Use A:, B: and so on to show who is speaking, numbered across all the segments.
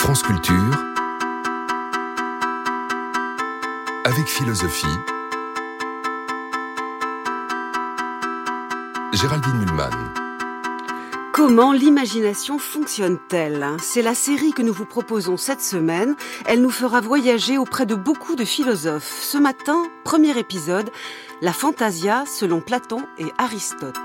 A: France Culture, avec philosophie, Géraldine Mulman.
B: Comment l'imagination fonctionne-t-elle? C'est la série que nous vous proposons cette semaine. Elle nous fera voyager auprès de beaucoup de philosophes. Ce matin, premier épisode, la fantasia selon Platon et Aristote.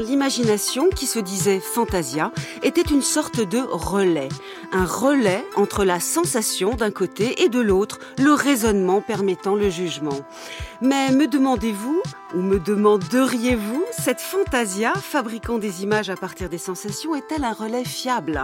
B: L'imagination, qui se disait fantasia, était une sorte de relais. Un relais entre la sensation d'un côté et de l'autre, le raisonnement permettant le jugement. Mais me demandez-vous, ou me demanderiez-vous, cette fantasia, fabriquant des images à partir des sensations, est-elle un relais fiable?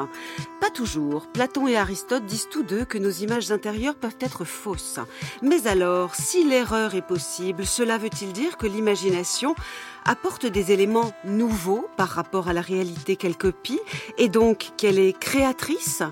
B: Toujours. Platon et Aristote disent tous deux que nos images intérieures peuvent être fausses. Mais alors, si l'erreur est possible, cela veut-il dire que l'imagination apporte des éléments nouveaux par rapport à la réalité qu'elle copie et donc qu'elle est créatrice?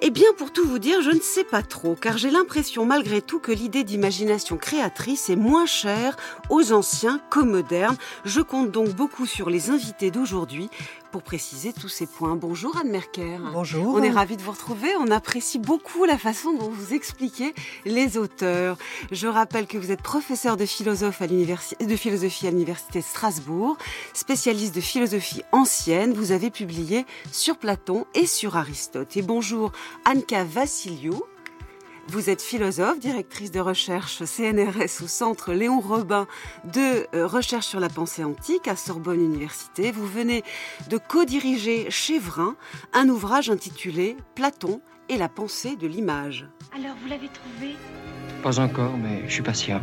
B: Eh bien, pour tout vous dire, je ne sais pas trop, car j'ai l'impression malgré tout que l'idée d'imagination créatrice est moins chère aux anciens qu'aux modernes. Je compte donc beaucoup sur les invités d'aujourd'hui pour préciser tous ces points. Bonjour Anne Merker.
C: Bonjour.
B: On est ravis de vous retrouver. On apprécie beaucoup la façon dont vous expliquez les auteurs. Je rappelle que vous êtes professeur de, philosophe à de philosophie à l'Université de Strasbourg, spécialiste de philosophie ancienne. Vous avez publié sur Platon et sur Aristote. Et bonjour Anka Vassiliou. Vous êtes philosophe, directrice de recherche CNRS au Centre Léon Robin de euh, recherche sur la pensée antique à Sorbonne Université. Vous venez de co-diriger chez Vrin un ouvrage intitulé Platon et la pensée de l'image.
D: Alors, vous l'avez trouvé?
E: Pas encore, mais je suis patient.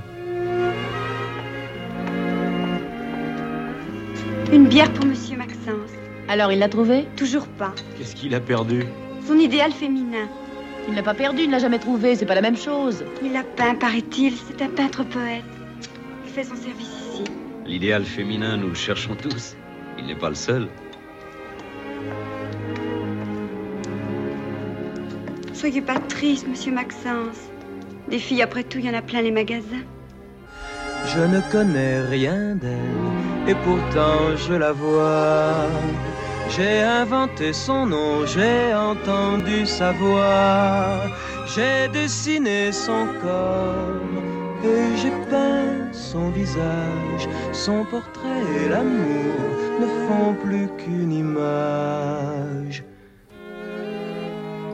D: Une bière pour Monsieur Maxence.
F: Alors, il l'a trouvé?
D: Toujours pas.
E: Qu'est-ce qu'il a perdu?
D: Son idéal féminin.
F: Il l'a pas perdu, il l'a jamais trouvé, c'est pas la même chose.
D: Il l'a peint, paraît-il, c'est un peintre poète. Il fait son service ici.
G: L'idéal féminin, nous le cherchons tous. Il n'est pas le seul.
D: Soyez pas triste, monsieur Maxence. Des filles, après tout, il y en a plein les magasins.
H: Je ne connais rien d'elle, et pourtant je la vois. J'ai inventé son nom, j'ai entendu sa voix, j'ai dessiné son corps et j'ai peint son visage. Son portrait et l'amour ne font plus qu'une image.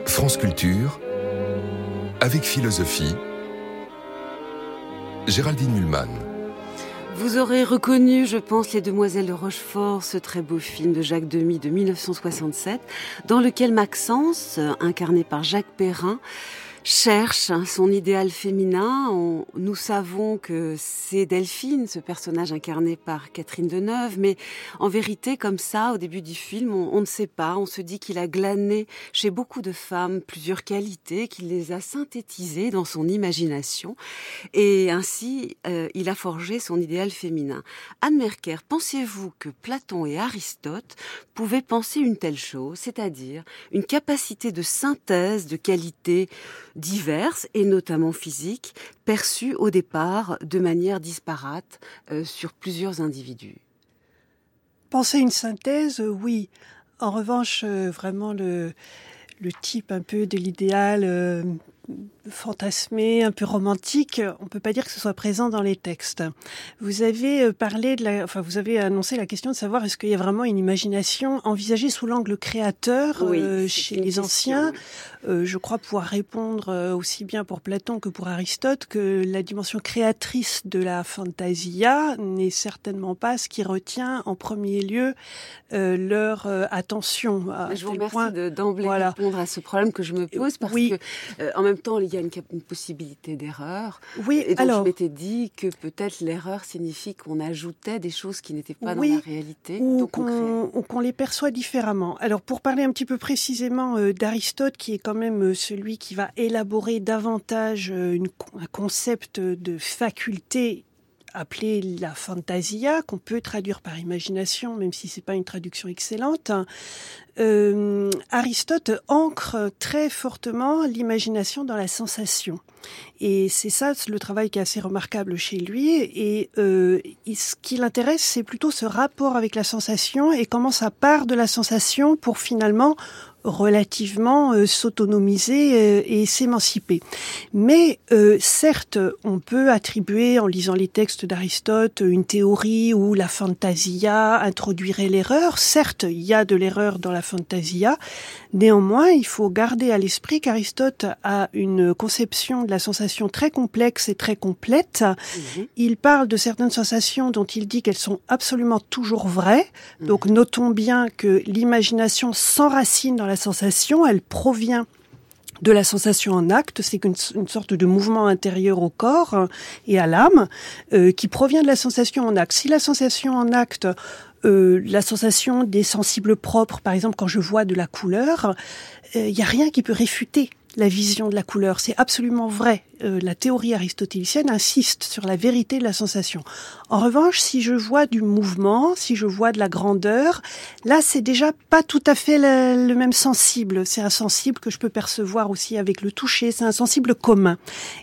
A: France Culture, avec philosophie, Géraldine Mulman.
B: Vous aurez reconnu, je pense, Les Demoiselles de Rochefort, ce très beau film de Jacques Demy de 1967, dans lequel Maxence, incarné par Jacques Perrin, cherche son idéal féminin. nous savons que c'est Delphine, ce personnage incarné par Catherine Deneuve, mais en vérité, comme ça, au début du film, on, ne sait pas. On se dit qu'il a glané chez beaucoup de femmes plusieurs qualités, qu'il les a synthétisées dans son imagination, et ainsi, euh, il a forgé son idéal féminin. Anne Merker, pensez-vous que Platon et Aristote pouvaient penser une telle chose, c'est-à-dire une capacité de synthèse de qualités diverses et notamment physiques, perçues au départ de manière disparate euh, sur plusieurs individus.
C: Penser une synthèse, oui. En revanche, euh, vraiment le, le type un peu de l'idéal euh, fantasmé, un peu romantique, on peut pas dire que ce soit présent dans les textes. Vous avez euh, parlé de la, enfin vous avez annoncé la question de savoir est-ce qu'il y a vraiment une imagination envisagée sous l'angle créateur euh, chez les anciens. Euh, je crois pouvoir répondre aussi bien pour Platon que pour Aristote que la dimension créatrice de la fantasia n'est certainement pas ce qui retient en premier lieu leur attention.
B: Je vous remercie d'emblée répondre à ce problème que je me pose parce que en même temps il y a une, possibilité d'erreur.
C: Oui,
B: et donc
C: alors.
B: Je m'étais dit que peut-être l'erreur signifie qu'on ajoutait des choses qui n'étaient pas dans la réalité.
C: Ou qu'on les perçoit différemment. Alors, pour parler un petit peu précisément euh, d'Aristote, qui est quand même euh, celui qui va élaborer davantage euh, un concept de faculté appelée la fantasia, qu'on peut traduire par imagination, même si c'est pas une traduction excellente. Euh, Aristote ancre très fortement l'imagination dans la sensation. Et c'est ça le travail qui est assez remarquable chez lui. Et euh, ce qui l'intéresse, c'est plutôt ce rapport avec la sensation et comment ça part de la sensation pour finalement relativement euh, s'autonomiser euh, et s'émanciper. Mais euh, certes, on peut attribuer, en lisant les textes d'Aristote, une théorie où la fantasia introduirait l'erreur. Certes, il y a de l'erreur dans la fantasia. Néanmoins, il faut garder à l'esprit qu'Aristote a une conception de la sensation très complexe et très complète. Mhm. Il parle de certaines sensations dont il dit qu'elles sont absolument toujours vraies. Mhm. Donc notons bien que l'imagination s'enracine dans la sensation, elle provient de la sensation en acte, c'est une, sorte de mouvement intérieur au corps euh, et à l'âme euh, qui provient de la sensation en acte. Si la sensation en acte, euh, la sensation des sensibles propres, par exemple quand je vois de la couleur, il n'y a rien qui peut réfuter la vision de la couleur. C'est absolument vrai. Euh, la théorie aristotélicienne insiste sur la vérité de la sensation. En revanche, si je vois du mouvement, si je vois de la grandeur, là, c'est déjà pas tout à fait le, même sensible. C'est un sensible que je peux percevoir aussi avec le toucher. C'est un sensible commun.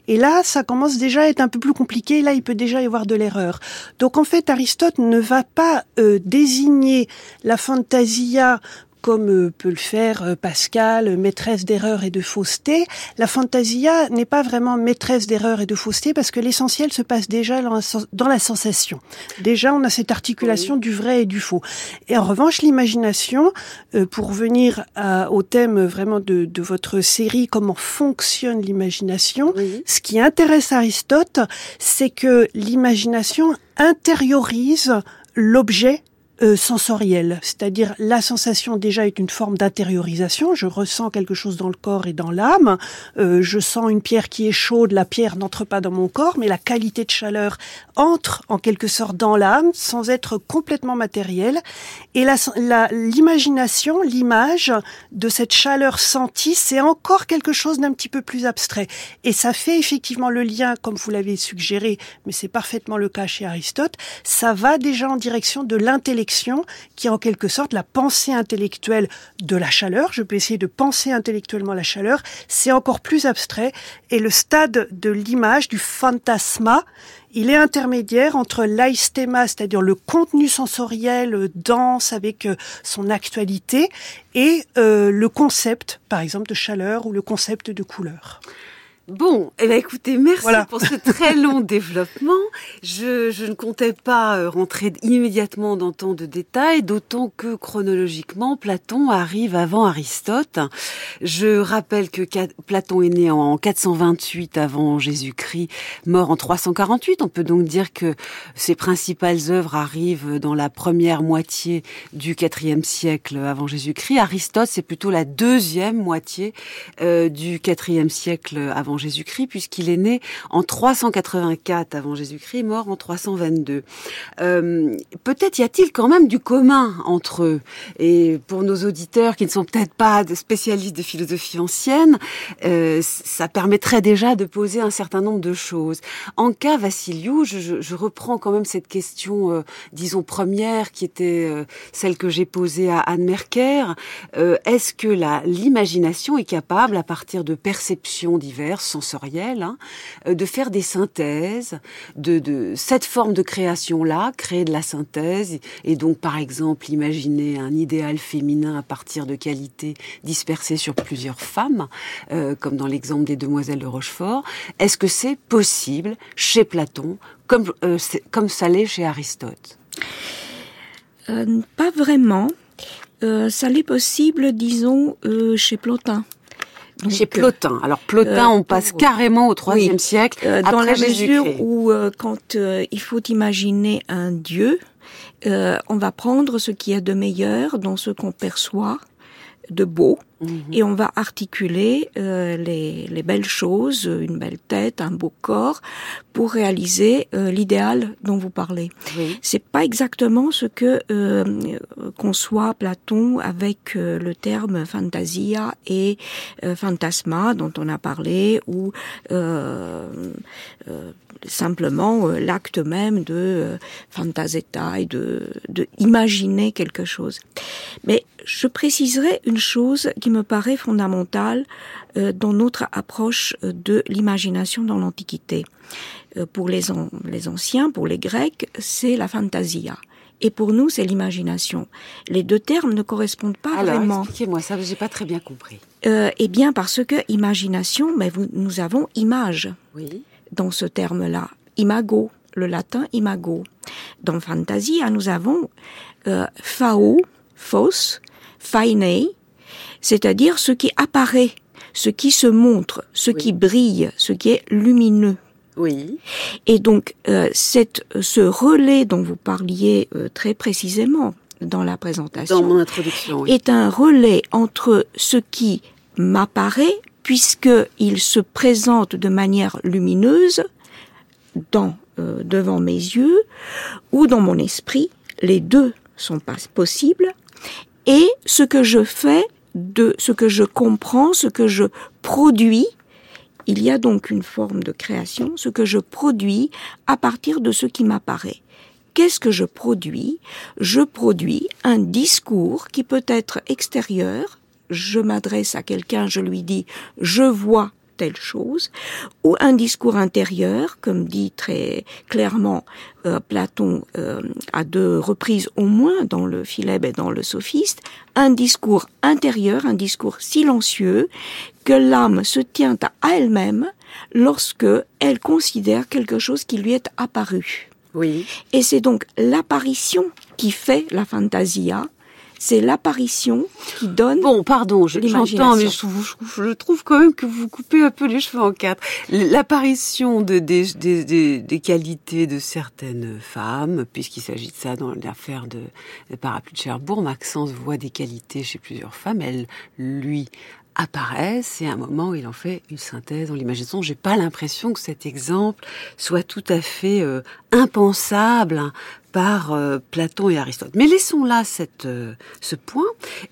C: Et là, ça commence déjà à être un peu plus compliqué. Là, il peut déjà y avoir de l'erreur. Donc, en fait, Aristote ne va pas euh, désigner la fantasia comme euh, peut le faire euh, Pascal, maîtresse d'erreur et de fausseté. La fantasia n'est pas vraiment maîtresse d'erreur et de fausseté parce que l'essentiel se passe déjà dans la sensation. Déjà, on a cette articulation du vrai et du faux. Et en revanche, l'imagination, euh, pour venir au thème vraiment de, votre série, comment fonctionne l'imagination, ce qui intéresse Aristote, c'est que l'imagination intériorise l'objet euh, sensorielle, c'est-à-dire la sensation déjà est une forme d'intériorisation. Je ressens quelque chose dans le corps et dans l'âme. Euh, je sens une pierre qui est chaude, la pierre n'entre pas dans mon corps, mais la qualité de chaleur entre en quelque sorte dans l'âme sans être complètement matérielle. Et l'imagination, l'image de cette chaleur sentie, c'est encore quelque chose d'un petit peu plus abstrait. Et ça fait effectivement le lien, comme vous l'avez suggéré, mais c'est parfaitement le cas chez Aristote. Ça va déjà en direction de l'intellectuel qui est en quelque sorte la pensée intellectuelle de la chaleur. Je peux essayer de penser intellectuellement la chaleur. C'est encore plus abstrait. Et le stade de l'image, du fantasma, il est intermédiaire entre l'aïstéma, c'est-à-dire le contenu sensoriel dense avec euh, son actualité, et euh, le concept, par exemple, de chaleur ou le concept de couleur.
B: Bon, eh bien, écoutez, merci pour ce très long développement. Je, je, ne comptais pas euh, rentrer immédiatement dans tant de détails, d'autant que chronologiquement, Platon arrive avant Aristote. Je rappelle que Platon est né en 428 avant Jésus-Christ, mort en 348. On peut donc dire que ses principales œuvres arrivent dans la première moitié du IVe siècle avant Jésus-Christ. Aristote, c'est plutôt la deuxième moitié euh, du IVe siècle avant Jésus-Christ, puisqu'il est né en 384 avant Jésus-Christ, mort en 322. Euh, peut-être y a-t-il quand même du commun entre eux. Et pour nos auditeurs qui ne sont peut-être pas spécialistes de philosophie ancienne, euh, ça permettrait déjà de poser un certain nombre de choses. En cas Vassiliou, je, reprends quand même cette question, euh, disons première, qui était celle que j'ai posée à Anne Merker. Est-ce que l'imagination est capable, à partir de perceptions diverses, sensorielle, hein, euh, de faire des synthèses, de, cette forme de création-là, créer de la synthèse, et donc par exemple imaginer un idéal féminin à partir de qualités dispersées sur plusieurs femmes, euh, comme dans l'exemple des demoiselles de Rochefort. Est-ce que c'est possible chez Platon, comme, euh, comme ça l'est chez Aristote?
I: Pas vraiment. ça l'est possible, disons, chez Plotin
B: chez Plotin. Alors Plotin, euh, on passe carrément au IIIe siècle. Euh,
I: dans la mesure où, euh, quand il faut imaginer un dieu, on va prendre ce qui est de meilleur dans ce qu'on perçoit de beau Mhm. Et on va articuler euh, les, les, belles choses, une belle tête, un beau corps, pour réaliser euh, l'idéal dont vous parlez. Oui. C'est pas exactement ce que euh, conçoit Platon avec euh, le terme fantasia et fantasma dont on a parlé, ou simplement l'acte même de fantasetta et de, de imaginer quelque chose. Mais je préciserai une chose qui me paraît fondamentale euh, dans notre approche euh, de l'imagination dans l'Antiquité. Euh, pour les, les anciens, pour les Grecs, c'est la fantasia. Et pour nous, c'est l'imagination. Les deux termes ne correspondent pas
B: Alors,
I: vraiment.
B: Expliquez-moi ça, j'ai pas très bien compris.
I: Euh, eh bien, parce que imagination, mais vous, nous avons image
B: oui.
I: Dans ce terme-là. Imago, le latin imago. Dans fantasia, nous avons euh, fao, fos, faine, c'est-à-dire ce qui apparaît, ce qui se montre, ce qui brille, ce qui est lumineux.
B: Oui.
I: Et donc, euh, cette, ce relais dont vous parliez euh, très précisément dans la présentation,
B: dans mon introduction, oui.
I: est un relais entre ce qui m'apparaît, puisque il se présente de manière lumineuse euh, devant mes yeux ou dans mon esprit. Les deux sont pas possibles. Et ce que je fais de ce que je comprends, ce que je produis, il y a donc une forme de création, ce que je produis à partir de ce qui m'apparaît. Qu'est-ce que je produis? Je produis un discours qui peut être extérieur. Je m'adresse à quelqu'un, je lui dis je vois telle chose, ou un discours intérieur, comme dit très clairement euh, Platon euh, à deux reprises au moins dans le Philèbe et dans le Sophiste, un discours intérieur, un discours silencieux, que l'âme se tient à elle-même lorsque elle considère quelque chose qui lui est apparu.
B: Oui.
I: Et c'est donc l'apparition qui fait la fantasia, c'est l'apparition qui donne.
B: Bon, pardon, je j'entends, mais je, je, je, trouve quand même que vous coupez un peu les cheveux en quatre. L'apparition de, des, des, des, des, qualités de certaines femmes, puisqu'il s'agit de ça dans l'affaire de, de Parapluie de Cherbourg, Maxence voit des qualités chez plusieurs femmes. Elle lui apparaît, c'est un moment il en fait une synthèse en l'imagination. J'ai pas l'impression que cet exemple soit tout à fait euh, impensable par euh, Platon et Aristote. Mais laissons là cette, euh, ce point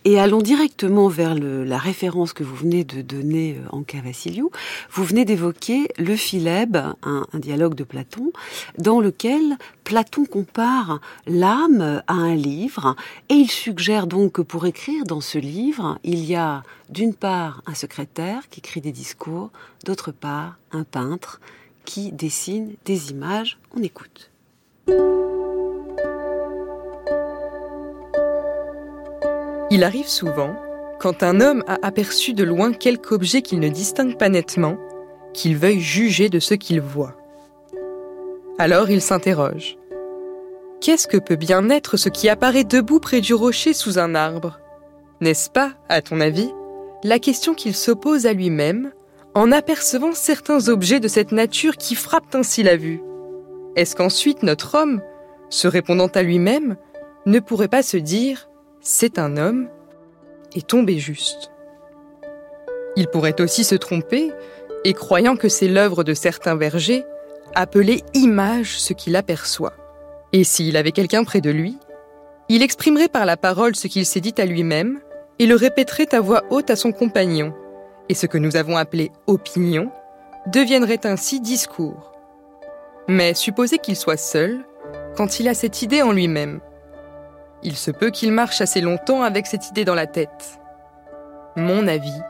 B: et allons directement vers le, la référence que vous venez de donner en Cavassiliou. Vous venez d'évoquer le Philèbe, un, un, dialogue de Platon, dans lequel Platon compare l'âme à un livre et il suggère donc que pour écrire dans ce livre, il y a d'une part un secrétaire qui écrit des discours, d'autre part un peintre qui dessine des images. On écoute.
J: Il arrive souvent, quand un homme a aperçu de loin quelque objet qu'il ne distingue pas nettement, qu'il veuille juger de ce qu'il voit. Alors il s'interroge. Qu'est-ce que peut bien être ce qui apparaît debout près du rocher sous un arbre? N'est-ce pas, à ton avis, la question qu'il s'oppose à lui-même en apercevant certains objets de cette nature qui frappent ainsi la vue? Est-ce qu'ensuite notre homme, se répondant à lui-même, ne pourrait pas se dire c'est un homme et tomber juste Il pourrait aussi se tromper et croyant que c'est l'œuvre de certains vergers, appeler image ce qu'il aperçoit. Et s'il avait quelqu'un près de lui, il exprimerait par la parole ce qu'il s'est dit à lui-même et le répéterait à voix haute à son compagnon, et ce que nous avons appelé opinion deviendrait ainsi discours. Mais supposez qu'il soit seul, quand il a cette idée en lui-même. Il se peut qu'il marche assez longtemps avec cette idée dans la tête. Mon avis,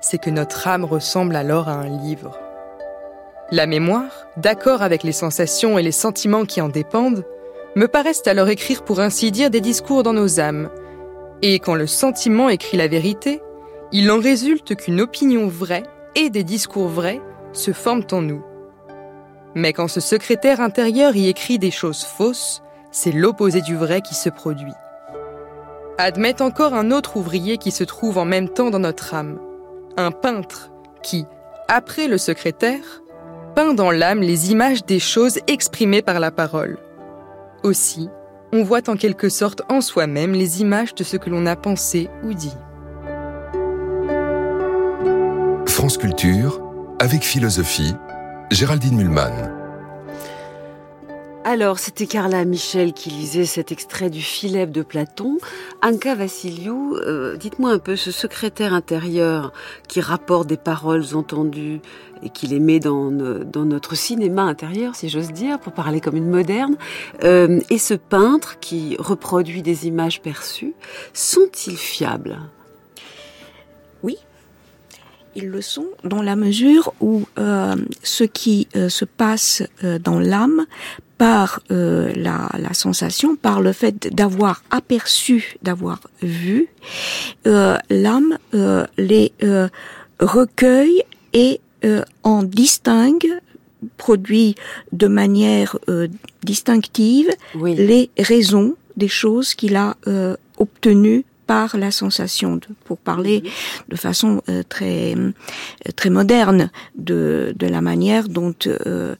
J: c'est que notre âme ressemble alors à un livre. La mémoire, d'accord avec les sensations et les sentiments qui en dépendent, me paraissent alors écrire pour ainsi dire des discours dans nos âmes. Et quand le sentiment écrit la vérité, il en résulte qu'une opinion vraie et des discours vrais se forment en nous. Mais quand ce secrétaire intérieur y écrit des choses fausses, c'est l'opposé du vrai qui se produit. Admette encore un autre ouvrier qui se trouve en même temps dans notre âme, un peintre qui, après le secrétaire, peint dans l'âme les images des choses exprimées par la parole. Aussi, on voit en quelque sorte en soi-même les images de ce que l'on a pensé ou dit.
A: France Culture, avec philosophie, Géraldine Mulman.
B: Alors, c'était Carla Michel qui lisait cet extrait du Philèbe de Platon. Anka Vassiliou, euh, dites-moi un peu, ce secrétaire intérieur qui rapporte des paroles entendues et qui les met dans, dans notre cinéma intérieur, si j'ose dire, pour parler comme une moderne, euh, et ce peintre qui reproduit des images perçues, sont-ils fiables?
I: Oui, ils le sont dans la mesure où euh, ce qui euh, se passe euh, dans l'âme par euh, la, la, sensation, par le fait d'avoir aperçu, d'avoir vu, euh, l'âme euh, les recueille et en distingue, produit de manière distinctive
B: oui.
I: les raisons des choses qu'il a obtenues par la sensation, de, pour parler
B: Mhm.
I: de façon euh, très très moderne de, de la manière dont euh,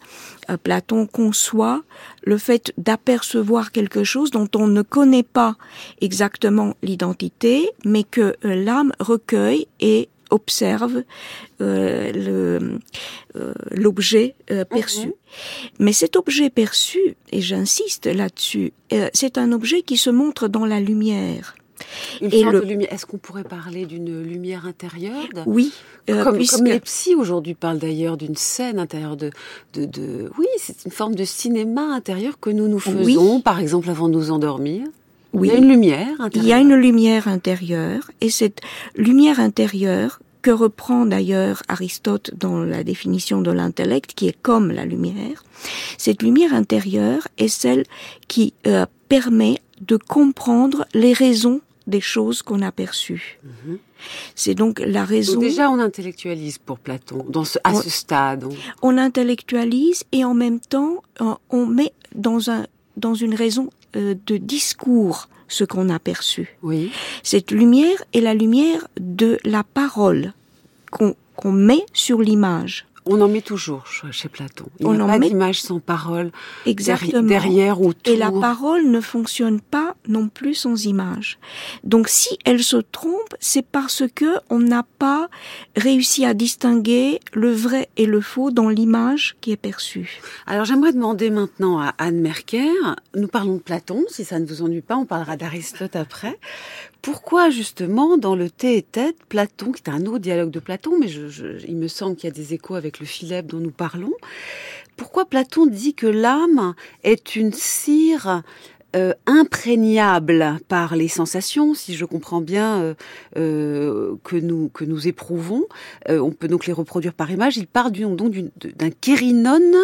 I: Platon conçoit le fait d'apercevoir quelque chose dont on ne connaît pas exactement l'identité, mais que euh, l'âme recueille et observe euh, euh, l'objet euh, perçu.
B: Mhm.
I: Mais cet objet perçu, et j'insiste là-dessus, euh, c'est un objet qui se montre dans la lumière.
B: Une
I: Et
B: sorte
I: le-
B: de lumière. Est-ce qu'on pourrait parler d'une lumière intérieure
I: Oui, euh,
B: comme,
I: puisque-
B: comme les psys aujourd'hui parlent d'ailleurs d'une scène intérieure de, de, de... Oui, c'est une forme de cinéma intérieur que nous nous
I: Oui.
B: faisons, par exemple, avant de nous endormir.
I: oui,
B: Il y a une lumière
I: il
B: intérieure.
I: y a une lumière intérieure, et cette lumière intérieure que reprend d'ailleurs Aristote dans la définition de l'intellect, qui est comme la lumière, cette lumière intérieure est celle qui euh, permet de comprendre les raisons des choses qu'on a perçues.
B: Mhm.
I: C'est donc la raison.
B: Donc déjà, on intellectualise pour Platon, dans ce, à ce stade. on-
I: on intellectualise et en même temps euh, on met dans un dans une raison euh, de discours ce qu'on a perçu.
B: Oui.
I: Cette lumière est la lumière de la parole qu'on qu'on met sur l'image.
B: On en met toujours ch- chez Platon. Il
I: On
B: n'y a
I: en
B: pas
I: met-
B: d'image sans parole
I: Exactement.
B: derrière ou autour.
I: Et la parole ne fonctionne pas non plus sans image. Donc si elle se trompe, c'est parce que on n'a pas réussi à distinguer le vrai et le faux dans l'image qui est perçue.
B: Alors j'aimerais demander maintenant à Anne Merker, nous parlons de Platon, si ça ne vous ennuie pas, on parlera d'Aristote après. Pourquoi justement dans le thé et tête, Platon, qui est un autre dialogue de Platon, mais je, je- il me semble qu'il y a des échos avec le Philèbe dont nous parlons, pourquoi Platon dit que l'âme est une cire euh, imprégnable par les sensations, si je comprends bien, euh, euh, que nous éprouvons. On peut donc les reproduire par image. Il parle du, donc d'un kérinone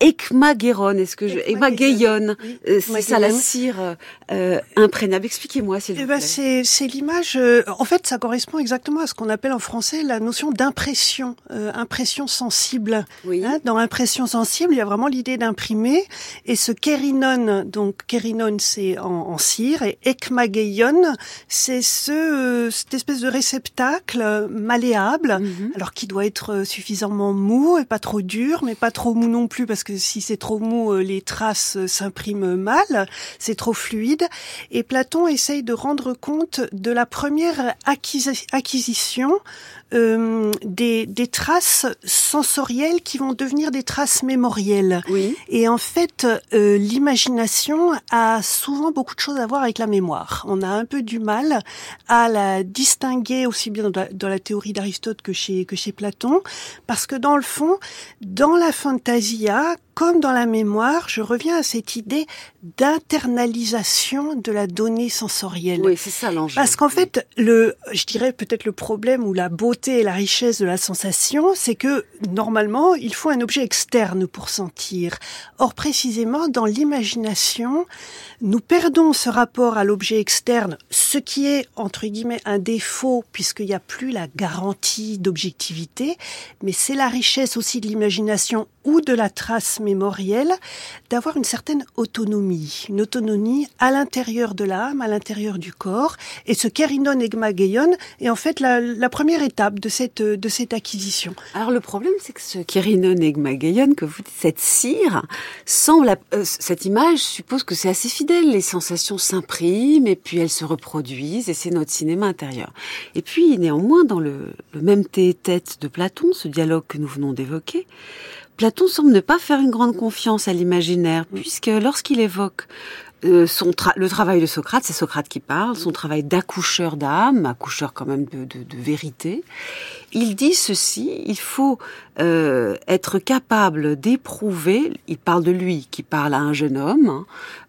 B: ekmagéron. Est-ce que je ekmagéion
C: Oui,
B: euh, C'est ça la cire euh, imprégnable. Expliquez-moi s'il vous
C: Eh
B: plaît.
C: ben, c'est c'est l'image. euh, en fait, ça correspond exactement à ce qu'on appelle en français la notion d'impression, euh, impression sensible.
B: oui.
C: Hein, dans l'impression sensible, il y a vraiment l'idée d'imprimer. Et ce kérinone, donc kérinone, c'est en, en cire, et ekmageion, c'est ce euh, cette espèce de réceptacle malléable.
B: Mhm.
C: Alors qui doit être suffisamment mou et pas trop dur, mais pas trop mou non plus parce que si c'est trop mou, euh, les traces euh, s'impriment mal. C'est trop fluide. Et Platon essaye de rendre compte de la première acquisi- acquisition euh, des, des traces sensorielles qui vont devenir des traces mémorielles.
B: Oui.
C: Et en fait, euh, l'imagination a souvent beaucoup de choses à voir avec la mémoire. On a un peu du mal à la distinguer aussi bien dans la, dans la théorie d'Aristote que chez, que chez Platon, parce que dans le fond, dans la fantasia, comme dans la mémoire, je reviens à cette idée d'internalisation de la donnée sensorielle.
B: Oui, c'est ça l'enjeu.
C: Parce qu'en fait, le, je dirais peut-être le problème ou la beauté et la richesse de la sensation, c'est que normalement, il faut un objet externe pour sentir. Or, précisément, dans l'imagination, nous perdons ce rapport à l'objet externe, ce qui est, entre guillemets, un défaut, puisqu'il n'y a plus la garantie d'objectivité, mais c'est la richesse aussi de l'imagination ou de la trace d'avoir une certaine autonomie, une autonomie à l'intérieur de l'âme, à l'intérieur du corps. Et ce kerinon egmageion est en fait la, première étape de cette, de cette acquisition.
B: Alors le problème, c'est que ce kerinon egmageion, que vous dites, cette cire, semble, euh, cette image suppose que c'est assez fidèle. Les sensations s'impriment et puis elles se reproduisent et c'est notre cinéma intérieur. Et puis néanmoins, dans le, le même tête de Platon, ce dialogue que nous venons d'évoquer, Platon semble ne pas faire une grande confiance à l'imaginaire, puisque lorsqu'il évoque euh, son le travail de Socrate, c'est Socrate qui parle, son travail d'accoucheur d'âme, accoucheur quand même de, de, de, vérité, il dit ceci, il faut euh, être capable d'éprouver, il parle de lui qui parle à un jeune homme, hein,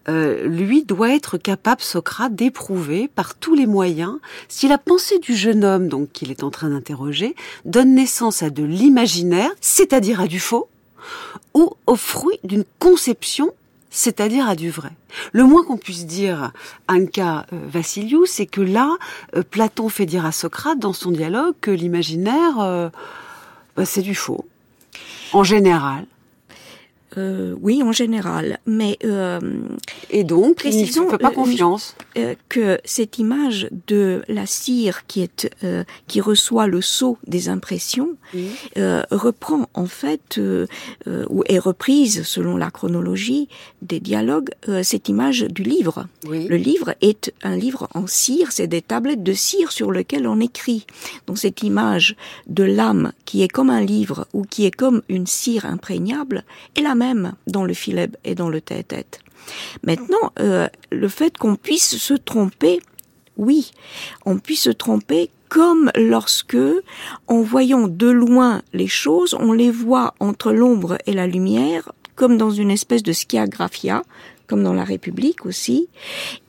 B: euh, lui doit être capable, Socrate, d'éprouver par tous les moyens si la pensée du jeune homme, donc qu'il est en train d'interroger, donne naissance à de l'imaginaire, c'est-à-dire à du faux, ou au fruit d'une conception c'est-à-dire à du vrai. Le moins qu'on puisse dire à Anka euh, Vassiliou, c'est que là, euh, Platon fait dire à Socrate dans son dialogue que l'imaginaire, euh, bah, c'est du faux, en général.
I: Euh, oui, en général, mais euh,
B: et donc précisons, il ne fait pas confiance
I: euh, que cette image de la cire qui est qui reçoit le sceau des impressions oui. reprend en fait ou est reprise selon la chronologie des dialogues cette image du livre.
B: Oui.
I: Le livre est un livre en cire, c'est des tablettes de cire sur lesquelles on écrit. Donc cette image de l'âme qui est comme un livre ou qui est comme une cire imprégnable est la même dans le Phileb et dans le tête-tête. Maintenant, euh, le fait qu'on puisse se tromper, oui, on puisse se tromper comme lorsque, en voyant de loin les choses, on les voit entre l'ombre et la lumière, comme dans une espèce de schiagraphia, comme dans la République aussi,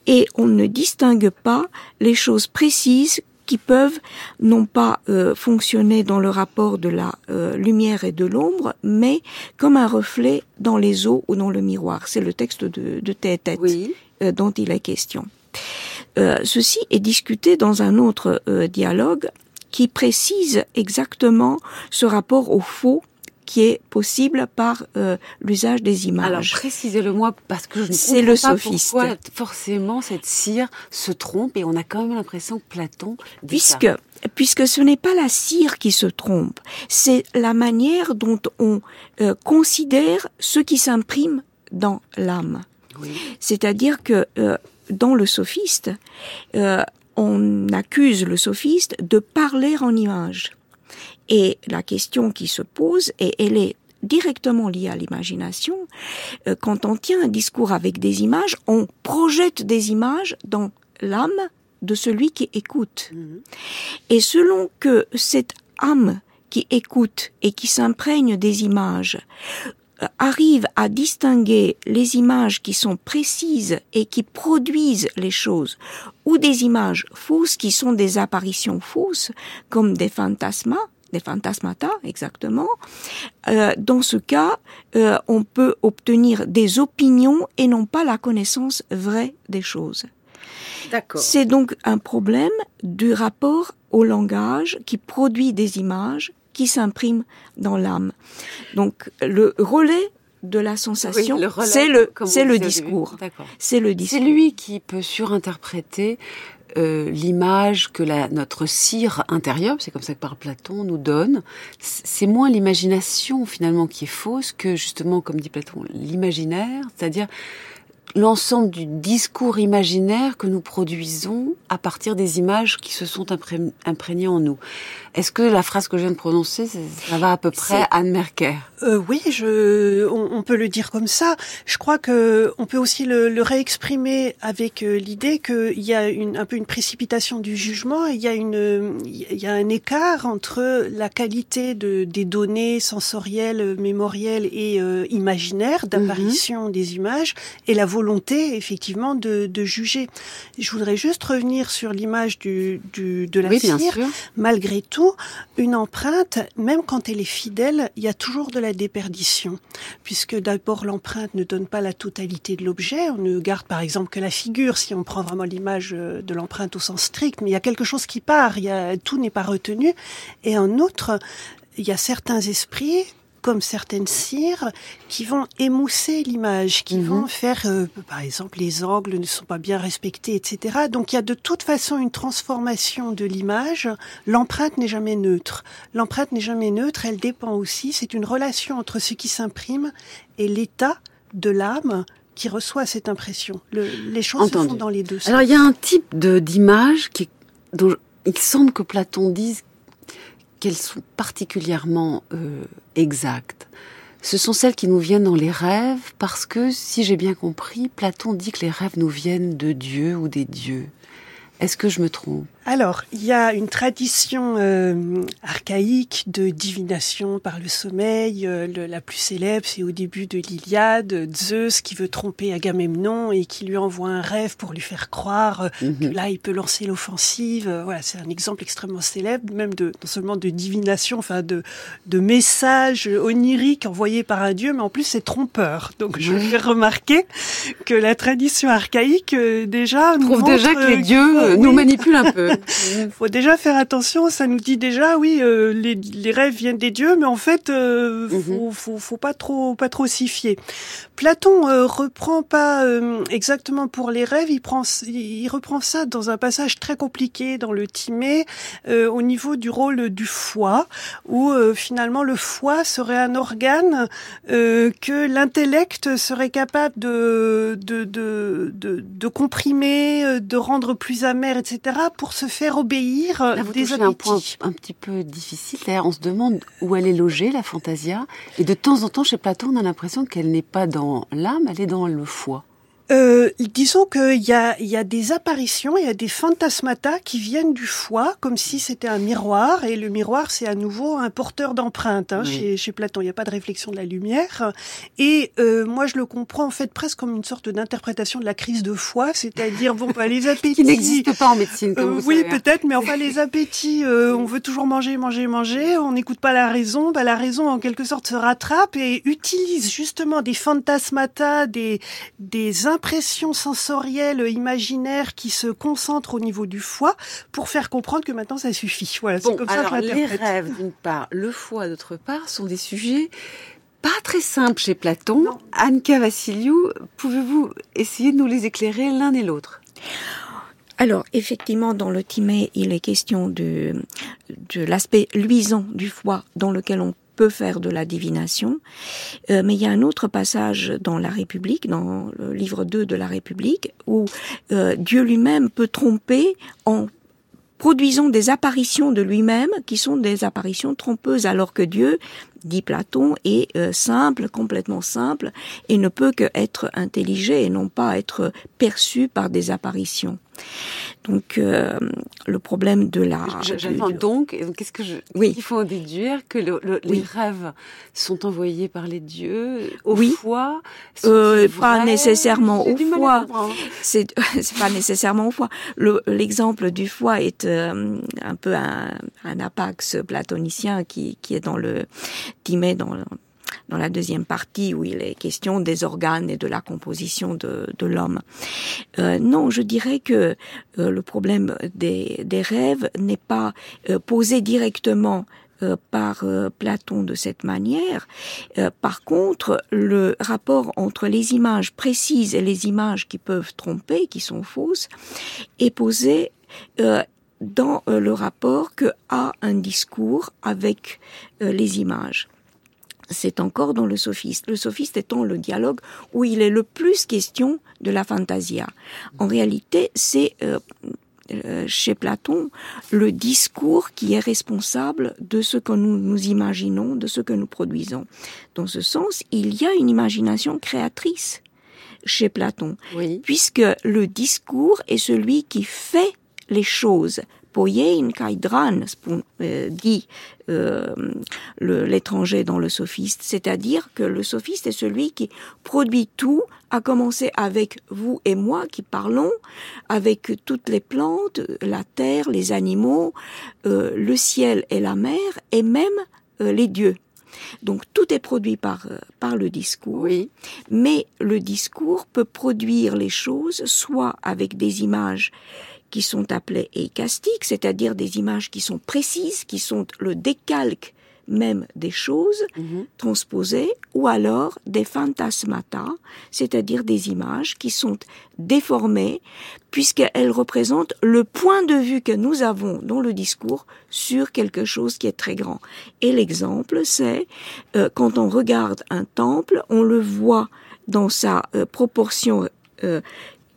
I: et on ne distingue pas les choses précises qui peuvent non pas euh, fonctionner dans le rapport de la euh, lumière et de l'ombre, mais comme un reflet dans les eaux ou dans le miroir. C'est le texte de, de Tête
B: oui.
I: euh, dont il est question. ceci est discuté dans un autre dialogue qui précise exactement ce rapport au faux qui est possible par euh, l'usage des images.
B: Alors précisez-le-moi parce que je ne
I: le pas sophiste.
B: pourquoi forcément cette cire se trompe et on a quand même l'impression que Platon
I: puisque
B: ça.
I: puisque ce n'est pas la cire qui se trompe, c'est la manière dont on euh, considère ce qui s'imprime dans l'âme.
B: Oui.
I: C'est-à-dire que euh, dans le sophiste, on accuse le sophiste de parler en images. Et la question qui se pose, et elle est directement liée à l'imagination, euh, quand on tient un discours avec des images, on projette des images dans l'âme de celui qui écoute.
B: Mhm.
I: Mmh. Et selon que cette âme qui écoute et qui s'imprègne des images euh, arrive à distinguer les images qui sont précises et qui produisent les choses ou des images fausses qui sont des apparitions fausses comme des fantasmas des fantasmata exactement. Euh, dans ce cas, euh, on peut obtenir des opinions et non pas la connaissance vraie des choses. C'est donc un problème du rapport au langage qui produit des images qui s'impriment dans l'âme. Donc le relais de la sensation,
B: oui,
I: c'est le c'est le discours. C'est le discours.
B: C'est lui qui peut surinterpréter euh, l'image que la, notre cire intérieure, c'est comme ça que parle Platon, nous donne, c'est moins l'imagination finalement qui est fausse que justement, comme dit Platon, l'imaginaire, c'est-à-dire l'ensemble du discours imaginaire que nous produisons à partir des images qui se sont imprégnées en nous. Est-ce que la phrase que je viens de prononcer, ça va à peu près Anne Merker?
C: Euh, Oui, je, on, on, peut le dire comme ça. Je crois que on peut aussi le, le réexprimer avec euh, l'idée qu'il y a une, un peu une précipitation du jugement. Il y a une, il y a un écart entre la qualité de, des données sensorielles, mémorielles et euh, imaginaires d'apparition mm -hmm. des images et la volonté effectivement de, de juger. Je voudrais juste revenir sur l'image du, du, de la
B: oui,
C: cire. Malgré tout une empreinte, même quand elle est fidèle, il y a toujours de la déperdition, puisque d'abord l'empreinte ne donne pas la totalité de l'objet. On ne garde par exemple que la figure, si on prend vraiment l'image de l'empreinte au sens strict, mais il y a quelque chose qui part, il y a, tout n'est pas retenu. Et en outre, il y a certains esprits comme certaines cires, qui vont émousser l'image, qui
B: Mhm.
C: vont faire, euh, par exemple, les angles ne sont pas bien respectés, etc. Donc il y a de toute façon une transformation de l'image. L'empreinte n'est jamais neutre. L'empreinte n'est jamais neutre, elle dépend aussi, c'est une relation entre ce qui s'imprime et l'état de l'âme qui reçoit cette impression. Le- les choses se
B: Entendu.
C: font dans les deux sens.
B: Alors il y a un type d'image qui dont il semble que Platon dise qu'elles sont particulièrement euh, exactes. Ce sont celles qui nous viennent dans les rêves parce que si j'ai bien compris, Platon dit que les rêves nous viennent de Dieu ou des dieux. Est-ce que je me trompe?
C: Alors, il y a une tradition euh, archaïque de divination par le sommeil. Euh, le- la plus célèbre, c'est au début de l'Iliade, Zeus qui veut tromper Agamemnon et qui lui envoie un rêve pour lui faire croire euh,
B: Mhm.
C: que là, il peut lancer l'offensive. Voilà, c'est un exemple extrêmement célèbre, même de non seulement de divination, enfin de de messages oniriques envoyés par un dieu, mais en plus c'est trompeur. Donc, je
B: Ouais.
C: fais remarquer que la tradition archaïque euh, déjà nous
B: trouve
C: montre,
B: déjà que les dieux
C: oui.
B: nous manipulent un peu.
C: faut déjà faire attention. Ça nous dit déjà, oui, euh, les, les rêves viennent des dieux, mais en fait, euh,
B: Mhm.
C: faut, faut, faut pas trop, pas trop s'y fier. Platon euh, reprend pas euh, exactement pour les rêves. Il prend, il reprend ça dans un passage très compliqué dans le Timée, euh, au niveau du rôle du foie, où euh, finalement le foie serait un organe euh, que l'intellect serait capable de, de, de, de, de comprimer, de rendre plus amer, etc., pour se faire obéir euh,
B: Là, vous
C: des
B: un point un petit peu difficile. D'ailleurs, on se demande où elle est logée, la fantasia. Et de temps en temps, chez Platon, on a l'impression qu'elle n'est pas dans l'âme, elle est dans le foie.
C: Euh, disons qu'il y a, il y a des apparitions, il y a des fantasmata qui viennent du foie, comme si c'était un miroir, et le miroir, c'est à nouveau un porteur d'empreintes. Hein,
B: Oui.
C: chez, chez Platon, il n'y a pas de réflexion de la lumière. Et euh, moi, je le comprends en fait presque comme une sorte d'interprétation de la crise de foie, c'est-à-dire, bon, bah, les appétits...
B: Qui n'existe pas en médecine, comme
C: Euh,
B: vous
C: oui,
B: savez. hein.
C: peut-être, mais enfin les appétits, euh, on veut toujours manger, manger, manger, on n'écoute pas la raison, bah, la raison en quelque sorte se rattrape et utilise justement des fantasmata, des, des impressions sensorielles, imaginaires qui se concentrent au niveau du foie pour faire comprendre que maintenant ça suffit. Voilà, c'est
B: Bon,
C: comme ça que je
B: les rêves d'une part, le foie d'autre part, sont des sujets pas très simples chez Platon. Anka Vassiliou, pouvez-vous essayer de nous les éclairer l'un et l'autre?
I: Alors, effectivement, dans le Timée, il est question de, de l'aspect luisant du foie dans lequel on peut faire de la divination. Euh, mais il y a un autre passage dans la République, dans le livre 2 de la République, où euh, Dieu lui-même peut tromper en produisant des apparitions de lui-même qui sont des apparitions trompeuses, alors que Dieu, dit Platon, est euh, simple, complètement simple, et ne peut que être intelligé et non pas être perçu par des apparitions. Donc euh, le problème de la...
B: J'attends donc, donc, qu'est-ce que je,
I: Oui.
B: il faut en déduire que le- le- les rêves sont envoyés par les dieux au
I: Oui.
B: foie?
I: Euh, pas nécessairement au
B: comprendre.
I: C'est c'est pas nécessairement au foie. Le- L'exemple du foie est euh, un peu un, un apax platonicien qui, qui est dans le Timée, dans, dans la deuxième partie où il est question des organes et de la composition de, de l'homme. Euh, non, je dirais que euh, le problème des, des rêves n'est pas euh, posé directement euh, par Platon de cette manière. Par contre, le rapport entre les images précises et les images qui peuvent tromper, qui sont fausses, est posé dans euh, le rapport que a un discours avec euh, les images. C'est encore dans le sophiste. Le sophiste étant le dialogue où il est le plus question de la fantasia. En réalité, c'est euh, euh, chez Platon le discours qui est responsable de ce que nous nous imaginons, de ce que nous produisons. Dans ce sens, il y a une imagination créatrice chez Platon,
B: Oui.
I: puisque le discours est celui qui fait les choses. Poiein kai dran, spon- euh, dit euh, l'étranger dans le sophiste, c'est-à-dire que le sophiste est celui qui produit tout, à commencer avec vous et moi qui parlons, avec toutes les plantes, la terre, les animaux, euh, le ciel et la mer, et même euh, les dieux. Donc tout est produit par, euh, par le discours,
B: Oui.
I: mais le discours peut produire les choses soit avec des images qui sont appelées eicastiques, c'est-à-dire des images qui sont précises, qui sont le décalque même des choses
B: Mhm.
I: transposées ou alors des phantasmata, c'est-à-dire des images qui sont déformées puisqu'elles représentent le point de vue que nous avons dans le discours sur quelque chose qui est très grand. Et l'exemple, c'est euh, quand on regarde un temple, on le voit dans sa euh, proportion euh,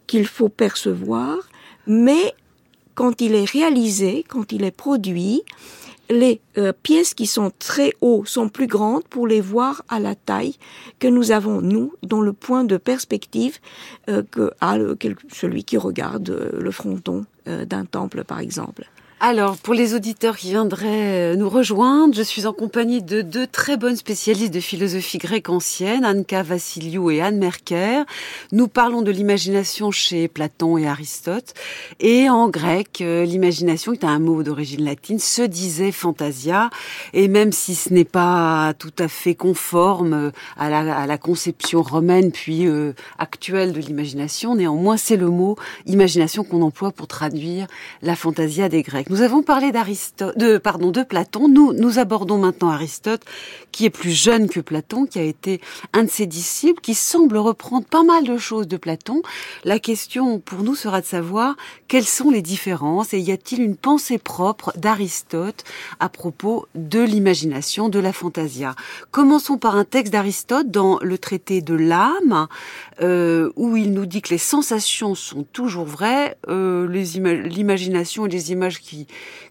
I: qu'il faut percevoir, mais quand il est réalisé, quand il est produit, les euh, pièces qui sont très hauts sont plus grandes pour les voir à la taille que nous avons nous dans le point de perspective euh, que a celui qui regarde euh, le fronton d'un temple par exemple.
B: Alors, pour les auditeurs qui viendraient euh, nous rejoindre, je suis en compagnie de deux très bonnes spécialistes de philosophie grecque ancienne, Anka Vassiliou et Anne Merker. Nous parlons de l'imagination chez Platon et Aristote. Et en grec, euh, l'imagination, est un mot d'origine latine, se disait fantasia. Et même si ce n'est pas tout à fait conforme euh, à la, conception romaine puis actuelle de l'imagination, néanmoins, c'est le mot imagination qu'on emploie pour traduire la fantasia des Grecs. Nous avons parlé d'Aristote, de pardon, de Platon. Nous nous abordons maintenant Aristote, qui est plus jeune que Platon, qui a été un de ses disciples, qui semble reprendre pas mal de choses de Platon. La question pour nous sera de savoir quelles sont les différences et y a-t-il une pensée propre d'Aristote à propos de l'imagination, de la fantasia. Commençons par un texte d'Aristote dans le traité de l'âme, euh, où il nous dit que les sensations sont toujours vraies, euh, l'imagination et les images qui,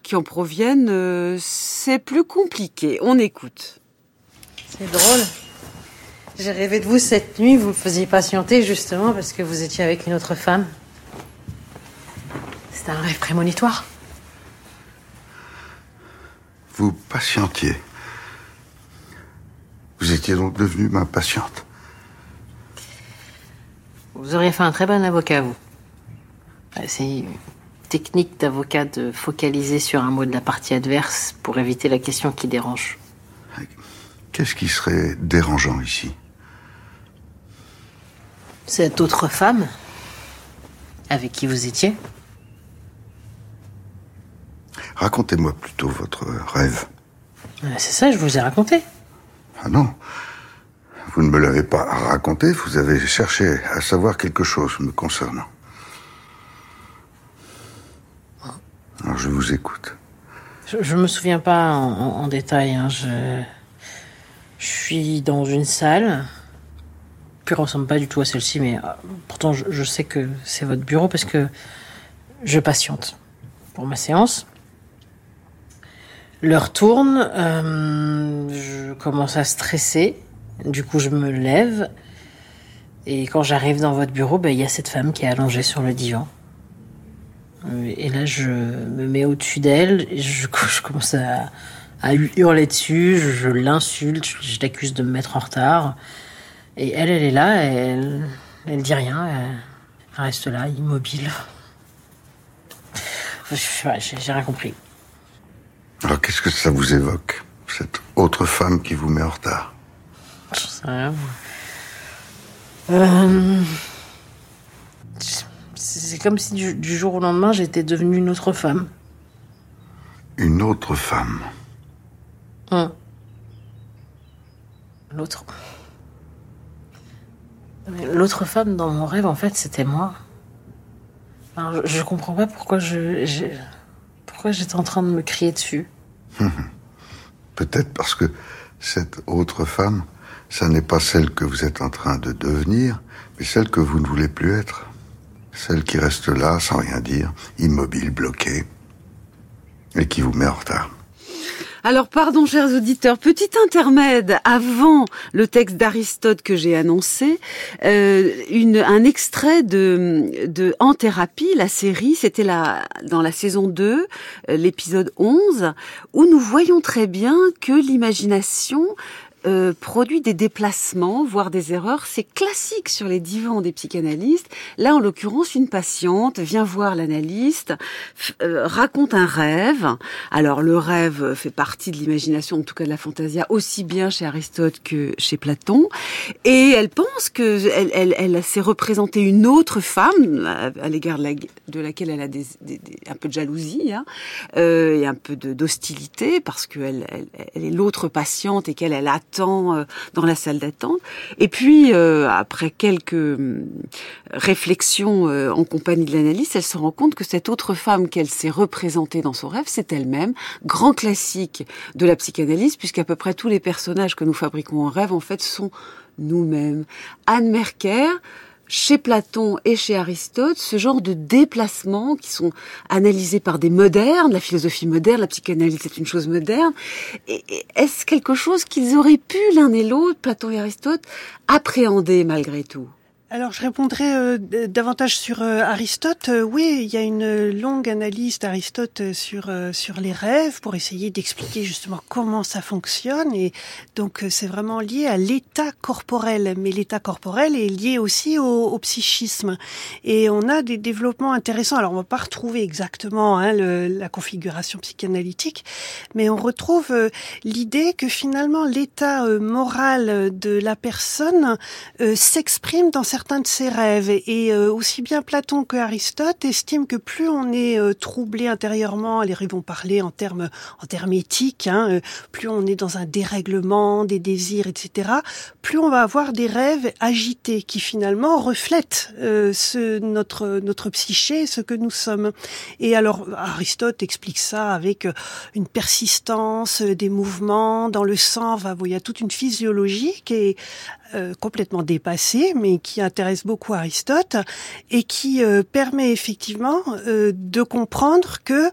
B: qui en proviennent, euh, c'est plus compliqué. On écoute.
K: C'est drôle. J'ai rêvé de vous cette nuit, vous me faisiez patienter justement parce que vous étiez avec une autre femme. C'était un rêve prémonitoire.
L: Vous patientiez. Vous étiez donc devenue ma patiente.
K: Vous auriez fait un très bon avocat, vous. C'est technique d'avocat de focaliser sur un mot de la partie adverse pour éviter la question qui dérange.
L: Qu'est-ce qui serait dérangeant ici?
K: Cette autre femme avec qui vous étiez?
L: Racontez-moi plutôt votre rêve.
K: Euh, C'est ça, je vous ai raconté.
L: Ah non. Vous ne me l'avez pas raconté, vous avez cherché à savoir quelque chose me concernant. Alors je vous écoute.
K: Je, je me souviens pas en, détail. hein. Je, suis dans une salle qui ressemble pas du tout à celle-ci, mais euh, pourtant je, je sais que c'est votre bureau parce que je patiente pour ma séance. L'heure tourne, euh, je commence à stresser. Du coup, je me lève. Et quand j'arrive dans votre bureau, ben, il y a cette femme qui est allongée sur le divan. Euh, Et là, je me mets au-dessus d'elle, je, je commence à, à hurler dessus, je, je l'insulte, je, je l'accuse de me mettre en retard. Et elle, elle est là, elle, elle dit rien, elle, reste là, immobile. J'ai j'ai rien compris.
L: Alors qu'est-ce que ça vous évoque Cette autre femme qui vous met en retard?
K: Je sais rien. Euh, C'est comme si du, du jour au lendemain, j'étais devenue une autre femme.
L: Une autre femme.
K: Hum. L'autre. L'autre femme dans mon rêve, en fait, c'était moi. Alors, je, je comprends pas pourquoi je, j'ai- pourquoi j'étais en train de me crier dessus.
L: Peut-être parce que cette autre femme, ça n'est pas celle que vous êtes en train de devenir, mais celle que vous ne voulez plus être. Celle qui reste là sans rien dire, immobile, bloquée, et qui vous met en retard.
B: Alors, pardon, chers auditeurs, petit intermède avant le texte d'Aristote que j'ai annoncé, euh, un extrait de, En thérapie, la série, c'était la, dans la saison 2, euh, l'épisode 11, où nous voyons très bien que l'imagination euh, produit des déplacements, voire des erreurs. C'est classique sur les divans des psychanalystes. Là, en l'occurrence, une patiente vient voir l'analyste, euh, raconte un rêve. Alors, le rêve fait partie de l'imagination, en tout cas de la fantasia, aussi bien chez Aristote que chez Platon. Et elle pense que elle, elle, s'est représentée une autre femme à, l'égard de, la, de, laquelle elle a un peu de jalousie hein, euh, et un peu d'hostilité parce qu'elle elle, elle est l'autre patiente et qu'elle elle attend euh, dans la salle d'attente. Et puis euh, après quelques hum, réflexions euh, en compagnie de l'analyste, elle se rend compte que cette autre femme qu'elle s'est représentée dans son rêve, c'est elle-même, grand classique de la psychanalyse, puisqu'à peu près tous les personnages que nous fabriquons en rêve en fait sont nous-mêmes. Anne Merker chez Platon et chez Aristote ce genre de déplacements qui sont analysés par des modernes, la philosophie moderne, la psychanalyse est une chose moderne. Est-ce quelque chose qu'ils auraient pu l'un et l'autre, Platon et Aristote, appréhender malgré tout?
C: Alors je répondrai euh, davantage sur euh, Aristote. Euh, oui, il y a une longue analyse d'Aristote sur sur les rêves pour essayer d'expliquer justement comment ça fonctionne et donc c'est vraiment lié à l'état corporel. Mais l'état corporel est lié aussi au, au, psychisme et on a des développements intéressants. Alors on va pas retrouver exactement hein, le, la configuration psychanalytique, mais on retrouve l'idée que finalement l'état moral de la personne s'exprime dans certains certains de ses rêves. Et euh, aussi bien Platon que Aristote estiment que plus on est euh, troublé intérieurement, les vont parler en termes en termes éthiques, hein, euh, plus on est dans un dérèglement des désirs, etc. Plus on va avoir des rêves agités qui finalement reflètent ce notre notre psyché, ce que nous sommes. Et alors Aristote explique ça avec une persistance des mouvements dans le sang. Va, il y a toute une physiologie qui est complètement dépassée, mais qui intéresse beaucoup Aristote et qui euh, permet effectivement euh, de comprendre que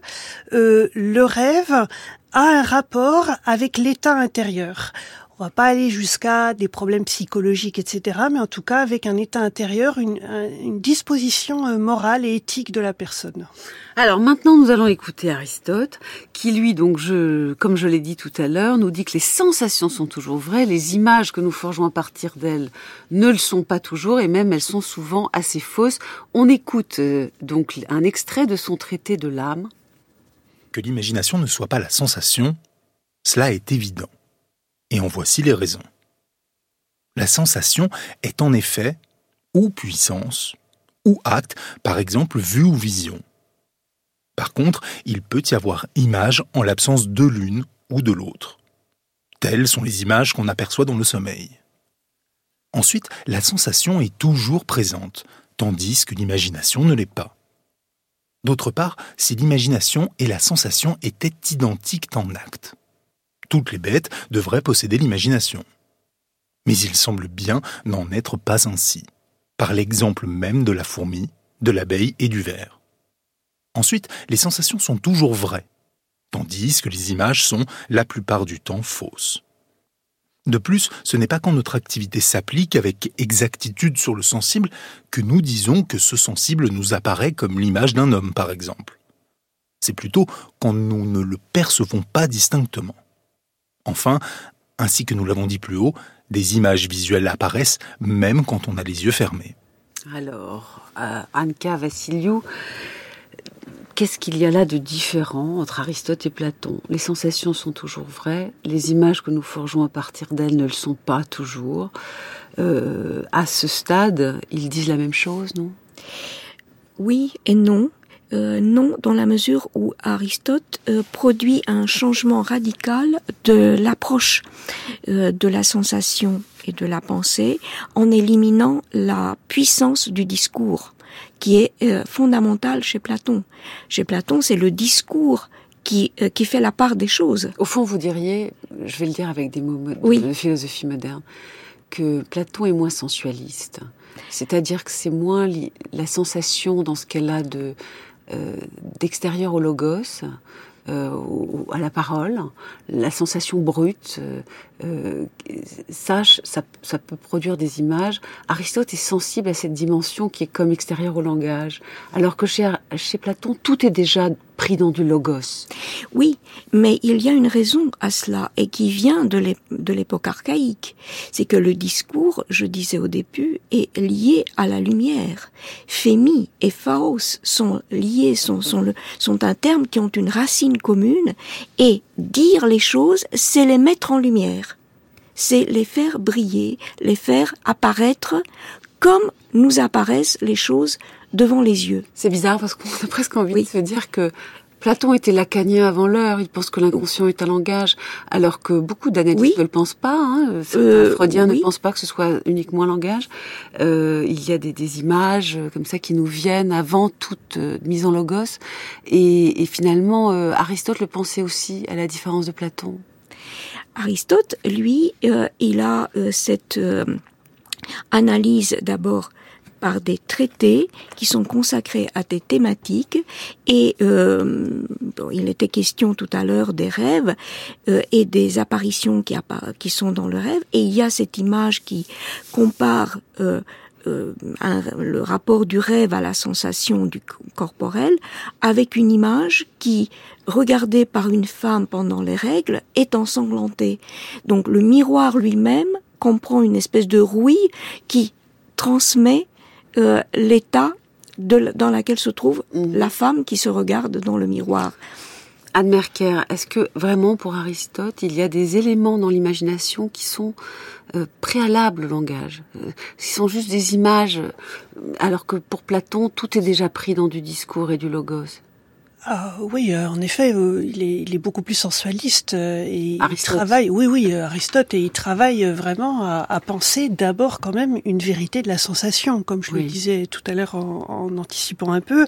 C: euh, le rêve a un rapport avec l'état intérieur. On va pas aller jusqu'à des problèmes psychologiques, etc., mais en tout cas avec un état intérieur, une, une disposition euh, morale et éthique de la personne.
B: Alors maintenant, nous allons écouter Aristote, qui lui, donc, je, comme je l'ai dit tout à l'heure, nous dit que les sensations sont toujours vraies, les images que nous forgeons à partir d'elles ne le sont pas toujours, et même elles sont souvent assez fausses. On écoute euh, donc un extrait de son traité de l'âme.
M: Que l'imagination ne soit pas la sensation, cela est évident. Et en voici les raisons. La sensation est en effet ou puissance, ou acte, par exemple vue ou vision. Par contre, il peut y avoir image en l'absence de l'une ou de l'autre. Telles sont les images qu'on aperçoit dans le sommeil. Ensuite, la sensation est toujours présente, tandis que l'imagination ne l'est pas. D'autre part, si l'imagination et la sensation étaient identiques en acte, toutes les bêtes devraient posséder l'imagination. Mais il semble bien n'en être pas ainsi, par l'exemple même de la fourmi, de l'abeille et du ver. Ensuite, les sensations sont toujours vraies, tandis que les images sont la plupart du temps fausses. De plus, ce n'est pas quand notre activité s'applique avec exactitude sur le sensible que nous disons que ce sensible nous apparaît comme l'image d'un homme, par exemple. C'est plutôt quand nous ne le percevons pas distinctement. Enfin, ainsi que nous l'avons dit plus haut, des images visuelles apparaissent même quand on a les yeux fermés.
B: Alors, euh, Anka Vassiliou, qu'est-ce qu'il y a là de différent entre Aristote et Platon? Les sensations sont toujours vraies, les images que nous forgeons à partir d'elles ne le sont pas toujours. Euh, à ce stade, ils disent la même chose, non?
I: Oui et non. Euh, non, dans la mesure où Aristote euh, produit un changement radical de l'approche euh, de la sensation et de la pensée en éliminant la puissance du discours qui est fondamentale chez Platon. Chez Platon, c'est le discours qui, qui fait la part des choses.
B: Au fond, vous diriez, je vais le dire avec des mots de philosophie moderne, que Platon est moins sensualiste. C'est-à-dire que c'est moins la sensation dans ce qu'elle a de euh, d'extérieur au logos, euh, à la parole, la sensation brute, euh, ça, ça, peut produire des images. Aristote est sensible à cette dimension qui est comme extérieure au langage, alors que chez, chez Platon, tout est déjà pris dans du logos.
I: Oui, mais il y a une raison à cela et qui vient de l'époque archaïque. C'est que le discours, je disais au début, est lié à la lumière. Fémi et Phaos sont liés, sont, un terme qui ont une racine commune et dire les choses, c'est les mettre en lumière. C'est les faire briller, les faire apparaître comme nous apparaissent les choses devant les yeux.
B: C'est bizarre parce qu'on a presque envie de se dire que Platon était lacanien avant l'heure. Il pense que l'inconscient est un langage, alors que beaucoup d'analystes ne le pensent pas. Hein. Euh, Freudiens ne pensent pas que ce soit uniquement un langage. Euh, il y a des, des, images euh, comme ça qui nous viennent avant toute euh, mise en logos. Et, et finalement, euh, Aristote le pensait aussi, à la différence de Platon.
I: Aristote, lui, il a cette analyse d'abord par des traités qui sont consacrés à des thématiques et euh, il était question tout à l'heure des rêves euh, et des apparitions qui, qui sont dans le rêve et il y a cette image qui compare euh, euh le rapport du rêve à la sensation du corporel avec une image qui, regardée par une femme pendant les règles, est ensanglantée. Donc le miroir lui-même comprend une espèce de rouille qui transmet euh, l'état dans lequel se trouve mhm. la femme qui se regarde dans le miroir.
B: Anne Merker, est-ce que vraiment pour Aristote, il y a des éléments dans l'imagination qui sont euh, préalables au langage, euh, qui sont juste des images, alors que pour Platon, tout est déjà pris dans du discours et du logos?
C: Ah, oui, euh, en effet, euh, il, est, il, est, beaucoup plus sensualiste euh, et il travaille. Oui, oui, Aristote et il travaille vraiment à, à penser d'abord quand même une vérité de la sensation, comme je le disais tout à l'heure en, en, anticipant un peu.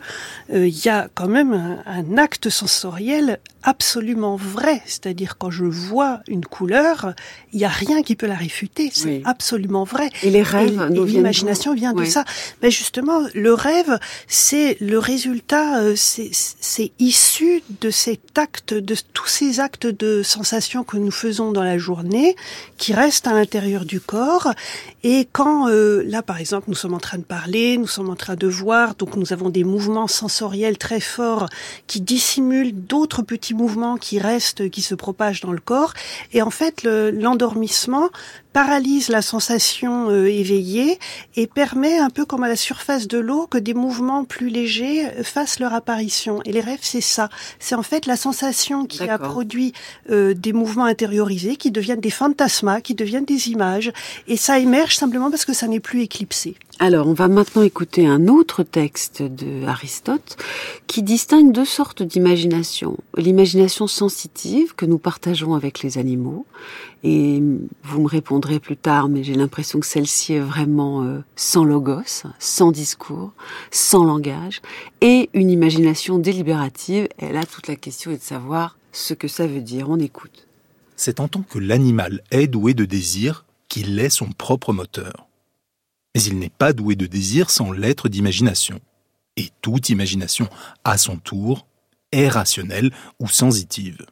C: il y a quand même un, un acte sensoriel absolument vrai, c'est-à-dire quand je vois une couleur, il n'y a rien qui peut la réfuter, c'est absolument vrai.
B: Et les rêves,
C: l'imagination vient de ça. Mais justement, le rêve, c'est le résultat, c'est issu de cet acte, de tous ces actes de sensation que nous faisons dans la journée, qui restent à l'intérieur du corps. Et quand, euh, là par exemple, nous sommes en train de parler, nous sommes en train de voir, donc nous avons des mouvements sensoriels très forts qui dissimulent d'autres petits mouvements qui restent, qui se propagent dans le corps. Et en fait, l'endormissement paralyse la sensation euh, éveillée et permet un peu comme à la surface de l'eau que des mouvements plus légers euh, fassent leur apparition. Et les rêves, c'est ça. C'est en fait la sensation qui a produit euh, des mouvements intériorisés qui deviennent des fantasmas, qui deviennent des images. Et ça émerge simplement parce que ça n'est plus éclipsé.
B: Alors, on va maintenant écouter un autre texte de Aristote qui distingue deux sortes d'imagination. L'imagination sensitive que nous partageons avec les animaux. Et vous me répondrez plus tard, mais j'ai l'impression que celle-ci est vraiment euh, sans logos, sans discours, sans langage. Et une imagination délibérative. Et là, toute la question est de savoir ce que ça veut dire. On écoute.
M: C'est en tant que l'animal est doué de désir qu'il est son propre moteur mais il n'est pas doué de désir sans l'être d'imagination. Et toute imagination, à son tour, est rationnelle ou sensitive.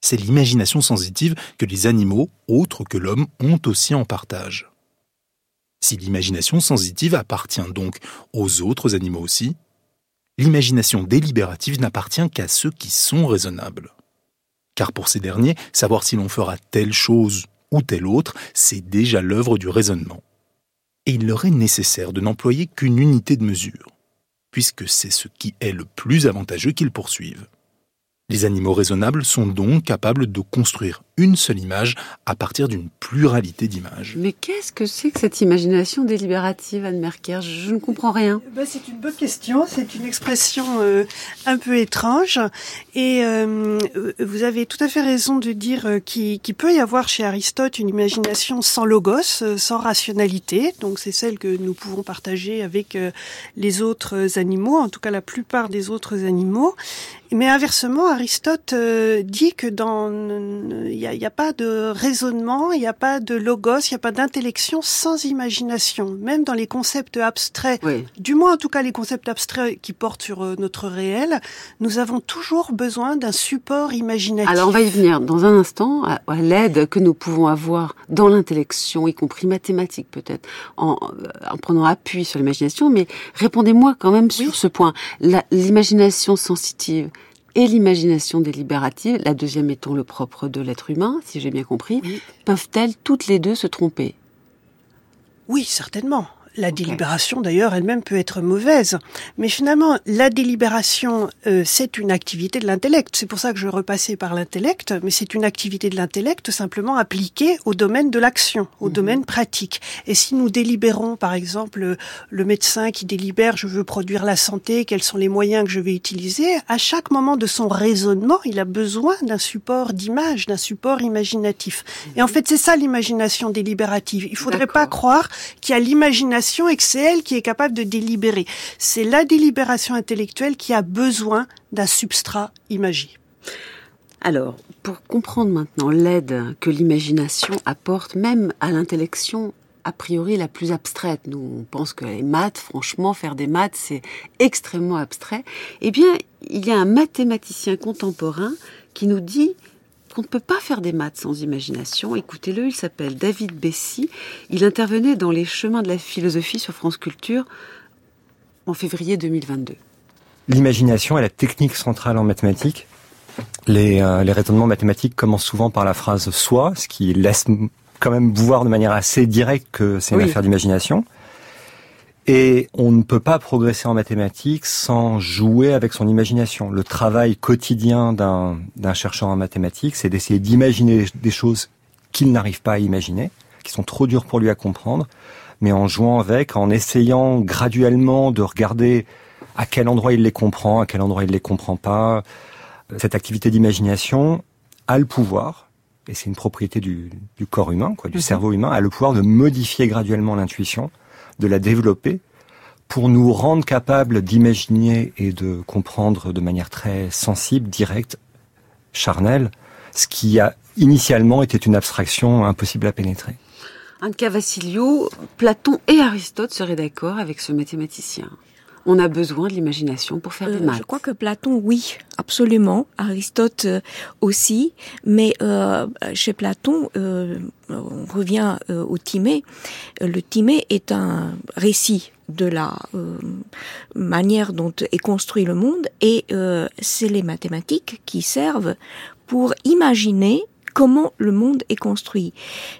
M: C'est l'imagination sensitive que les animaux, autres que l'homme, ont aussi en partage. Si l'imagination sensitive appartient donc aux autres animaux aussi, l'imagination délibérative n'appartient qu'à ceux qui sont raisonnables. Car pour ces derniers, savoir si l'on fera telle chose ou telle autre, c'est déjà l'œuvre du raisonnement et il leur est nécessaire de n'employer qu'une unité de mesure, puisque c'est ce qui est le plus avantageux qu'ils poursuivent. Les animaux raisonnables sont donc capables de construire une seule image à partir d'une pluralité d'images.
B: Mais qu'est-ce que c'est que cette imagination délibérative, Anne Merker? Je ne comprends rien.
C: Ben, c'est une bonne question. C'est une expression euh, un peu étrange. Et euh, vous avez tout à fait raison de dire euh, qu'il peut y avoir chez Aristote une imagination sans logos, sans rationalité. Donc c'est celle que nous pouvons partager avec les autres animaux, en tout cas la plupart des autres animaux. Mais inversement, Aristote dit que dans il y Il n'y a, pas de raisonnement, il n'y a pas de logos, il n'y a pas d'intellection sans imagination. Même dans les concepts abstraits, du moins en tout cas les concepts abstraits qui portent sur euh, notre réel, nous avons toujours besoin d'un support imaginatif.
B: Alors on va y venir dans un instant à, l'aide que nous pouvons avoir dans l'intellection, y compris mathématique peut-être, en, en, prenant appui sur l'imagination. Mais répondez-moi quand même sur ce point. L'imagination sensitive, et l'imagination délibérative, la deuxième étant le propre de l'être humain, si j'ai bien compris, peuvent-elles toutes les deux se tromper?
C: Oui, certainement. La délibération, d'ailleurs, elle-même peut être mauvaise. Mais finalement, la délibération, euh, c'est une activité de l'intellect. C'est pour ça que je repassais par l'intellect, mais c'est une activité de l'intellect simplement appliquée au domaine de l'action, au mhm. domaine pratique. Et si nous délibérons, par exemple, le médecin qui délibère, je veux produire la santé, quels sont les moyens que je vais utiliser, à chaque moment de son raisonnement, il a besoin d'un support d'image, d'un support imaginatif. Et en mhm. fait, c'est ça l'imagination délibérative. Il faudrait pas croire qu'il y a l'imagination et que c'est elle qui est capable de délibérer. C'est la délibération intellectuelle qui a besoin d'un substrat imagé.
B: Alors, pour comprendre maintenant l'aide que l'imagination apporte même à l'intellection a priori la plus abstraite. Nous, on pense que les maths, franchement, faire des maths, c'est extrêmement abstrait. Eh bien, il y a un mathématicien contemporain qui nous dit on ne peut pas faire des maths sans imagination. Écoutez-le, il s'appelle David Bessy. Il intervenait dans les chemins de la philosophie sur France Culture en février 2022.
N: L'imagination est la technique centrale en mathématiques. Les, euh, les raisonnements mathématiques commencent souvent par la phrase soit, ce qui laisse quand même voir de manière assez directe que c'est une affaire d'imagination. Et on ne peut pas progresser en mathématiques sans jouer avec son imagination. Le travail quotidien d'un chercheur en mathématiques, c'est d'essayer d'imaginer des choses qu'il n'arrive pas à imaginer, qui sont trop dures pour lui à comprendre, mais en jouant avec, en essayant graduellement de regarder à quel endroit il les comprend, à quel endroit il les comprend pas. Cette activité d'imagination a le pouvoir, et c'est une propriété du, corps humain, quoi, du mhm. cerveau humain, a le pouvoir de modifier graduellement l'intuition de la développer pour nous rendre capables d'imaginer et de comprendre de manière très sensible, directe, charnelle, ce qui a initialement été une abstraction impossible à pénétrer.
B: Anka Vassilio, Platon et Aristote seraient d'accord avec ce mathématicien on a besoin de l'imagination pour faire des euh, maths.
I: Je crois que Platon, oui, absolument. Aristote euh, aussi. Mais euh, chez Platon, on revient au Timée. Le Timée est un récit de la manière dont est construit le monde et c'est les mathématiques qui servent pour imaginer comment le monde est construit.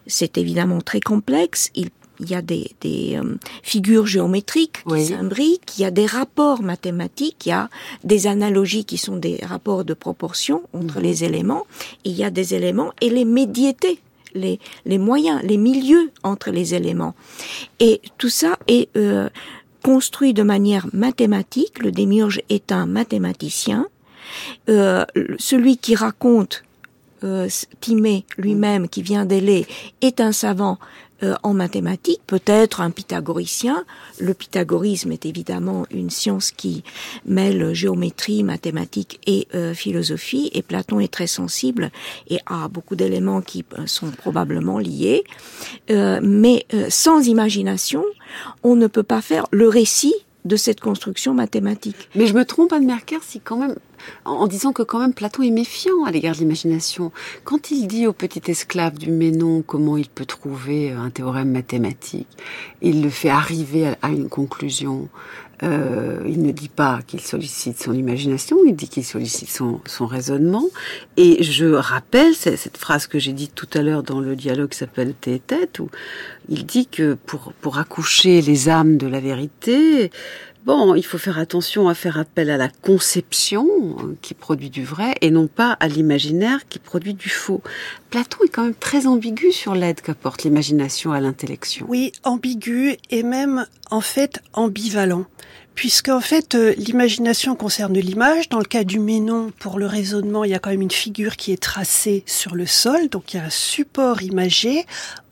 I: C'est évidemment très complexe, il il y a des, euh, figures géométriques qui s'imbriquent, il y a des rapports mathématiques, il y a des analogies qui sont des rapports de proportion entre mhm. les éléments, il y a des éléments et les médiétés, les, les moyens, les milieux entre les éléments. Et tout ça est euh, construit de manière mathématique. Le démiurge est un mathématicien. Euh, celui qui raconte euh, Timée lui-même, qui vient d'Élée, est un savant euh, en mathématiques, peut-être un pythagoricien. Le pythagorisme est évidemment une science qui mêle géométrie, mathématiques et euh, philosophie, et Platon est très sensible et a beaucoup d'éléments qui euh, sont probablement liés. mais sans imagination, on ne peut pas faire le récit de cette construction mathématique.
B: Mais je me trompe, Anne Merker, si quand même, en disant que quand même Platon est méfiant à l'égard de l'imagination. Quand il dit au petit esclave du Ménon comment il peut trouver un théorème mathématique, il le fait arriver à une conclusion. Euh, il ne dit pas qu'il sollicite son imagination, il dit qu'il sollicite son, son, raisonnement. Et je rappelle cette phrase que j'ai dite tout à l'heure dans le dialogue qui s'appelle Tes têtes, où il dit que pour, pour accoucher les âmes de la vérité, Bon, il faut faire attention à faire appel à la conception euh, qui produit du vrai et non pas à l'imaginaire qui produit du faux. Platon est quand même très ambigu sur l'aide qu'apporte l'imagination à l'intellection.
C: Oui, ambigu et même en fait ambivalent puisque en fait euh, l'imagination concerne l'image. Dans le cas du Ménon, pour le raisonnement, il y a quand même une figure qui est tracée sur le sol, donc il y a un support imagé.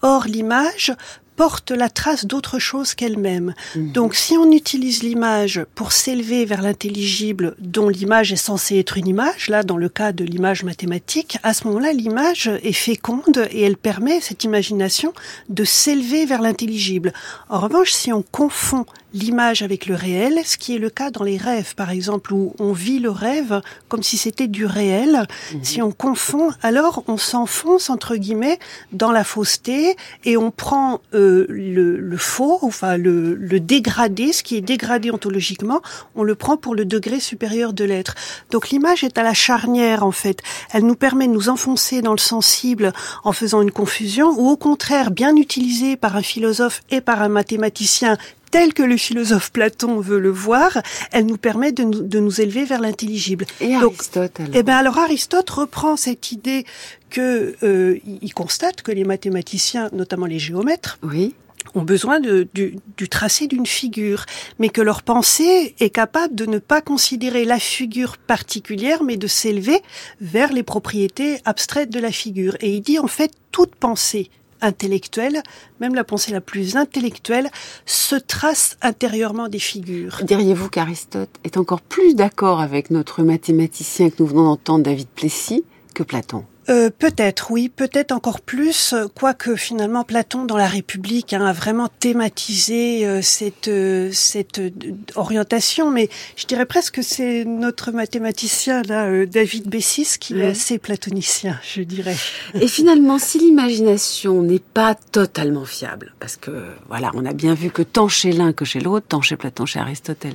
C: Or l'image porte la trace d'autre chose qu'elle-même. Mhm. Donc si on utilise l'image pour s'élever vers l'intelligible dont l'image est censée être une image, là dans le cas de l'image mathématique, à ce moment-là l'image est féconde et elle permet cette imagination de s'élever vers l'intelligible. En revanche, si on confond l'image avec le réel, ce qui est le cas dans les rêves, par exemple, où on vit le rêve comme si c'était du réel. Mhm. Si on confond, alors on s'enfonce, entre guillemets, dans la fausseté et on prend euh, le, faux, enfin le, le dégradé, ce qui est dégradé ontologiquement, on le prend pour le degré supérieur de l'être. Donc l'image est à la charnière, en fait. Elle nous permet de nous enfoncer dans le sensible en faisant une confusion, ou au contraire, bien utilisée par un philosophe et par un mathématicien tel que le philosophe Platon veut le voir, elle nous permet de nous, de nous élever vers l'intelligible.
B: Et Aristote alors
C: Eh ben alors Aristote reprend cette idée que euh, il constate que les mathématiciens, notamment les géomètres,
B: oui
C: ont besoin de, du, du, tracé d'une figure, mais que leur pensée est capable de ne pas considérer la figure particulière, mais de s'élever vers les propriétés abstraites de la figure. Et il dit en fait toute pensée intellectuelle, même la pensée la plus intellectuelle, se trace intérieurement des figures.
B: Diriez-vous qu'Aristote est encore plus d'accord avec notre mathématicien que nous venons d'entendre, David Plessis, que Platon?
C: Euh, peut-être, oui, peut-être encore plus, quoique finalement Platon dans la République hein, a vraiment thématisé euh, cette euh, cette orientation, mais je dirais presque que c'est notre mathématicien là, David Bessis, qui est assez platonicien, je dirais.
B: Et finalement, si l'imagination n'est pas totalement fiable, parce que voilà, on a bien vu que tant chez l'un que chez l'autre, tant chez Platon, chez Aristote,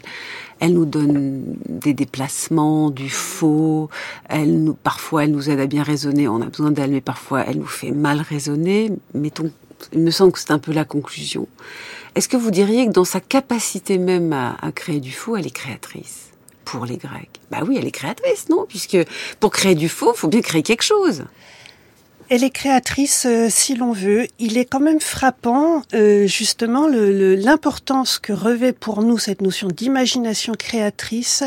B: elle nous donne des déplacements, du faux. Elle nous, parfois, elle nous aide à bien raisonner. On a besoin d'elle, mais parfois, elle nous fait mal raisonner. Mettons, il me semble que c'est un peu la conclusion. Est-ce que vous diriez que dans sa capacité même à, à créer du faux, elle est créatrice pour les Grecs? Bah oui, elle est créatrice, non? Puisque pour créer du faux, faut bien créer quelque chose.
C: Elle est créatrice euh, si l'on veut. Il est quand même frappant euh, justement l'importance que revêt pour nous cette notion d'imagination créatrice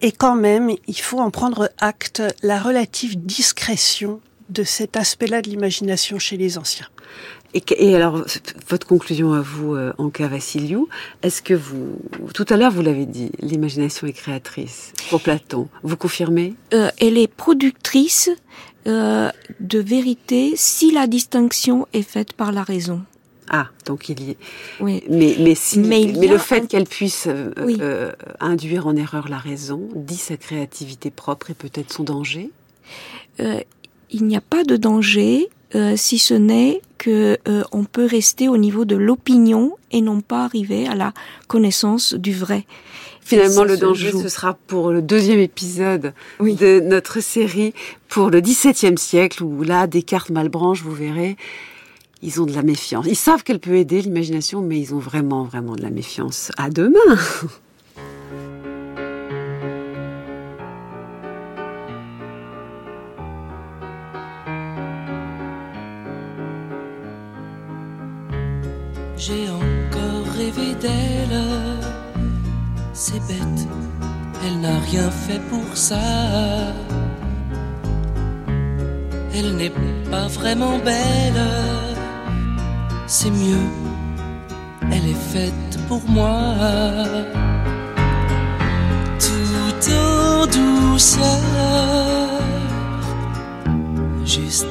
C: et quand même, il faut en prendre acte, la relative discrétion de cet aspect-là de l'imagination chez les anciens.
B: Et, alors, votre conclusion à vous, euh, Anka Vassiliou, est-ce que vous, tout à l'heure vous l'avez dit, l'imagination est créatrice pour Platon, vous confirmez?
I: Euh, Elle est productrice euh, de vérité si la distinction est faite par la raison.
B: Ah, donc il y est. Oui. Mais, mais, si, mais, le fait qu'elle puisse euh, euh, induire en erreur la raison dit sa créativité propre et peut-être son danger?
I: Il n'y a pas de danger si ce n'est que on peut rester au niveau de l'opinion et non pas arriver à la connaissance du vrai.
B: Finalement, le danger, ce sera pour le deuxième épisode de notre série pour le XVIIe siècle, où là, Descartes, Malbranche, vous verrez, ils ont de la méfiance. Ils savent qu'elle peut aider l'imagination, mais ils ont vraiment, vraiment de la méfiance. À demain
O: J'ai encore rêvé d'elle c'est bête, elle n'a rien fait pour ça. Elle n'est pas vraiment belle, c'est mieux, elle est faite pour moi. Tout en douceur, juste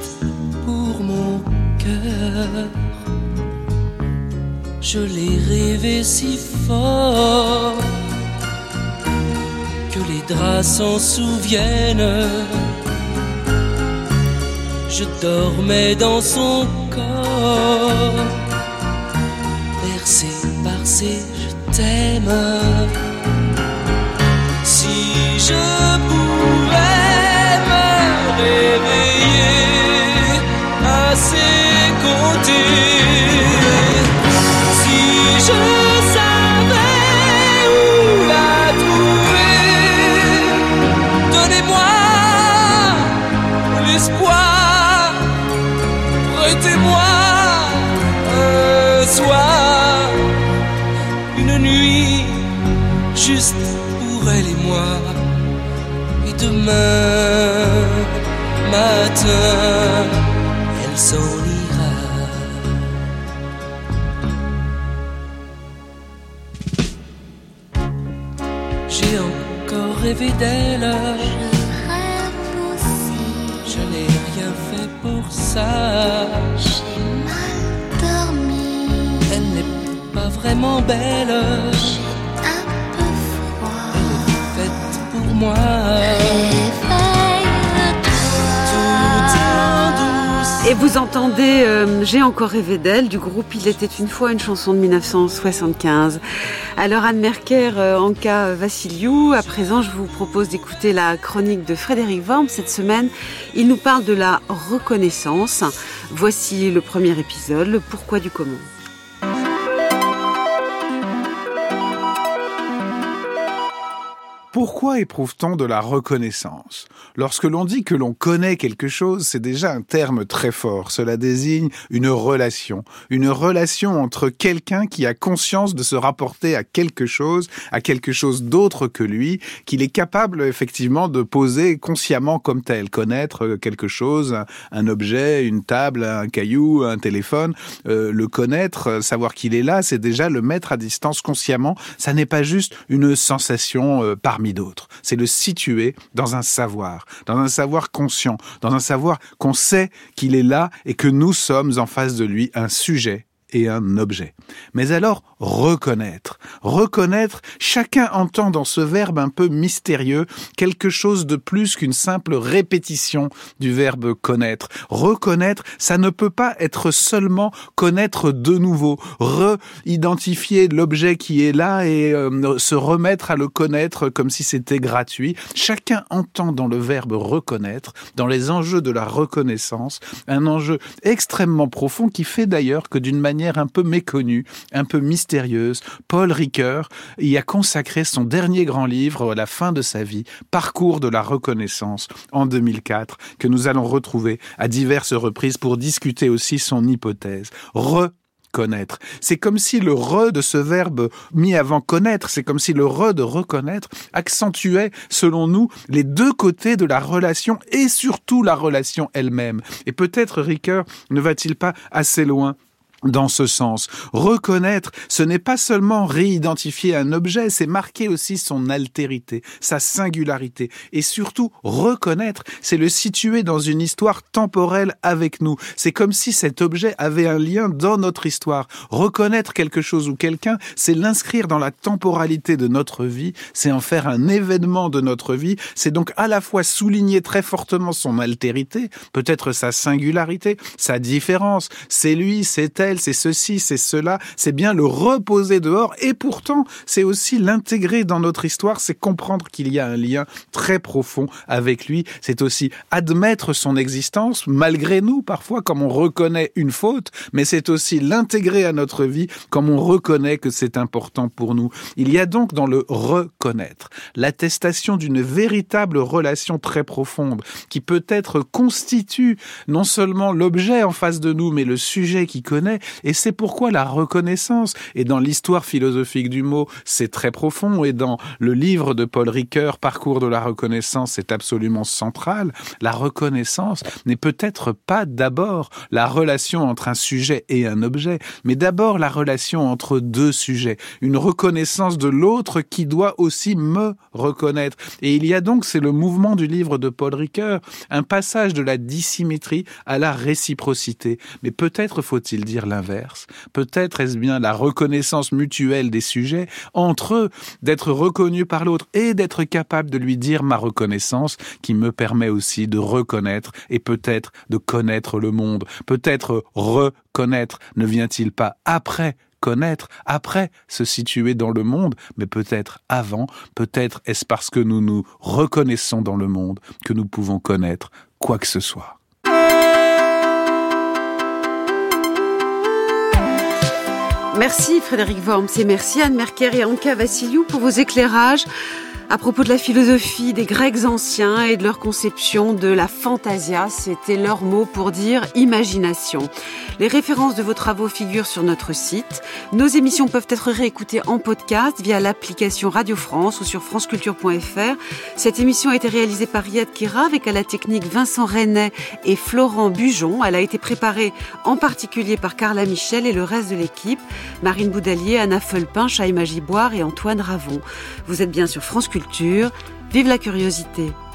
O: pour mon cœur. Je l'ai rêvé si fort que les draps s'en souviennent. Je dormais dans son corps, bercé par ses je t'aime. Si je pouvais Prêtez-moi un soir, une nuit, juste pour elle et moi. Et demain matin, elle s'en ira. J'ai encore rêvé d'elle.
P: Je rêve aussi.
O: Je n'ai rien fait pour ça.
B: Et vous entendez euh, J'ai encore rêvé d'elle du groupe Il était une fois une chanson de 1975. Alors Anne Merker, euh, Anka Vassiliou, à présent je vous propose d'écouter la chronique de Frédéric Worm cette semaine. Il nous parle de la reconnaissance. Voici le premier épisode, le pourquoi du comment.
Q: Pourquoi éprouve-t-on de la reconnaissance? Lorsque l'on dit que l'on connaît quelque chose, c'est déjà un terme très fort. Cela désigne une relation. Une relation entre quelqu'un qui a conscience de se rapporter à quelque chose, à quelque chose d'autre que lui, qu'il est capable effectivement de poser consciemment comme tel. Connaître quelque chose, un objet, une table, un caillou, un téléphone. Euh, le connaître, savoir qu'il est là, c'est déjà le mettre à distance consciemment. Ça n'est pas juste une sensation euh, d'autres. C'est le situer dans un savoir, dans un savoir conscient, dans un savoir qu'on sait qu'il est là et que nous sommes en face de lui un sujet et un objet. Mais alors, reconnaître. Reconnaître, chacun entend dans ce verbe un peu mystérieux quelque chose de plus qu'une simple répétition du verbe connaître. Reconnaître, ça ne peut pas être seulement connaître de nouveau, re-identifier l'objet qui est là et euh, se remettre à le connaître comme si c'était gratuit. Chacun entend dans le verbe reconnaître, dans les enjeux de la reconnaissance, un enjeu extrêmement profond qui fait d'ailleurs que d'une manière un peu méconnue, un peu mystérieuse, Paul Ricoeur y a consacré son dernier grand livre à la fin de sa vie, Parcours de la reconnaissance, en 2004, que nous allons retrouver à diverses reprises pour discuter aussi son hypothèse. Reconnaître. C'est comme si le re de ce verbe mis avant connaître, c'est comme si le re de reconnaître accentuait, selon nous, les deux côtés de la relation et surtout la relation elle-même. Et peut-être Ricoeur ne va-t-il pas assez loin dans ce sens. Reconnaître, ce n'est pas seulement réidentifier un objet, c'est marquer aussi son altérité, sa singularité. Et surtout, reconnaître, c'est le situer dans une histoire temporelle avec nous. C'est comme si cet objet avait un lien dans notre histoire. Reconnaître quelque chose ou quelqu'un, c'est l'inscrire dans la temporalité de notre vie, c'est en faire un événement de notre vie, c'est donc à la fois souligner très fortement son altérité, peut-être sa singularité, sa différence, c'est lui, c'est elle, c'est ceci, c'est cela, c'est bien le reposer dehors et pourtant c'est aussi l'intégrer dans notre histoire, c'est comprendre qu'il y a un lien très profond avec lui, c'est aussi admettre son existence malgré nous parfois comme on reconnaît une faute, mais c'est aussi l'intégrer à notre vie comme on reconnaît que c'est important pour nous. Il y a donc dans le reconnaître l'attestation d'une véritable relation très profonde qui peut-être constitue non seulement l'objet en face de nous mais le sujet qui connaît et c'est pourquoi la reconnaissance, et dans l'histoire philosophique du mot, c'est très profond, et dans le livre de Paul Ricoeur, Parcours de la reconnaissance, c'est absolument central. La reconnaissance n'est peut-être pas d'abord la relation entre un sujet et un objet, mais d'abord la relation entre deux sujets. Une reconnaissance de l'autre qui doit aussi me reconnaître. Et il y a donc, c'est le mouvement du livre de Paul Ricoeur, un passage de la dissymétrie à la réciprocité. Mais peut-être faut-il dire l'inverse. Peut-être est-ce bien la reconnaissance mutuelle des sujets entre eux, d'être reconnu par l'autre et d'être capable de lui dire ma reconnaissance qui me permet aussi de reconnaître et peut-être de connaître le monde. Peut-être reconnaître ne vient-il pas après connaître, après se situer dans le monde, mais peut-être avant, peut-être est-ce parce que nous nous reconnaissons dans le monde que nous pouvons connaître quoi que ce soit.
B: Merci Frédéric Worms et merci Anne Merker et Anka Vassiliou pour vos éclairages. À propos de la philosophie des Grecs anciens et de leur conception de la fantasia, c'était leur mot pour dire imagination. Les références de vos travaux figurent sur notre site. Nos émissions peuvent être réécoutées en podcast via l'application Radio France ou sur franceculture.fr. Cette émission a été réalisée par Riyad Kira avec à la technique Vincent Renet et Florent Bujon. Elle a été préparée en particulier par Carla Michel et le reste de l'équipe. Marine Boudalier, Anna Felpin, Chaïma Giboire et Antoine Ravon. Vous êtes bien sur France Vive la curiosité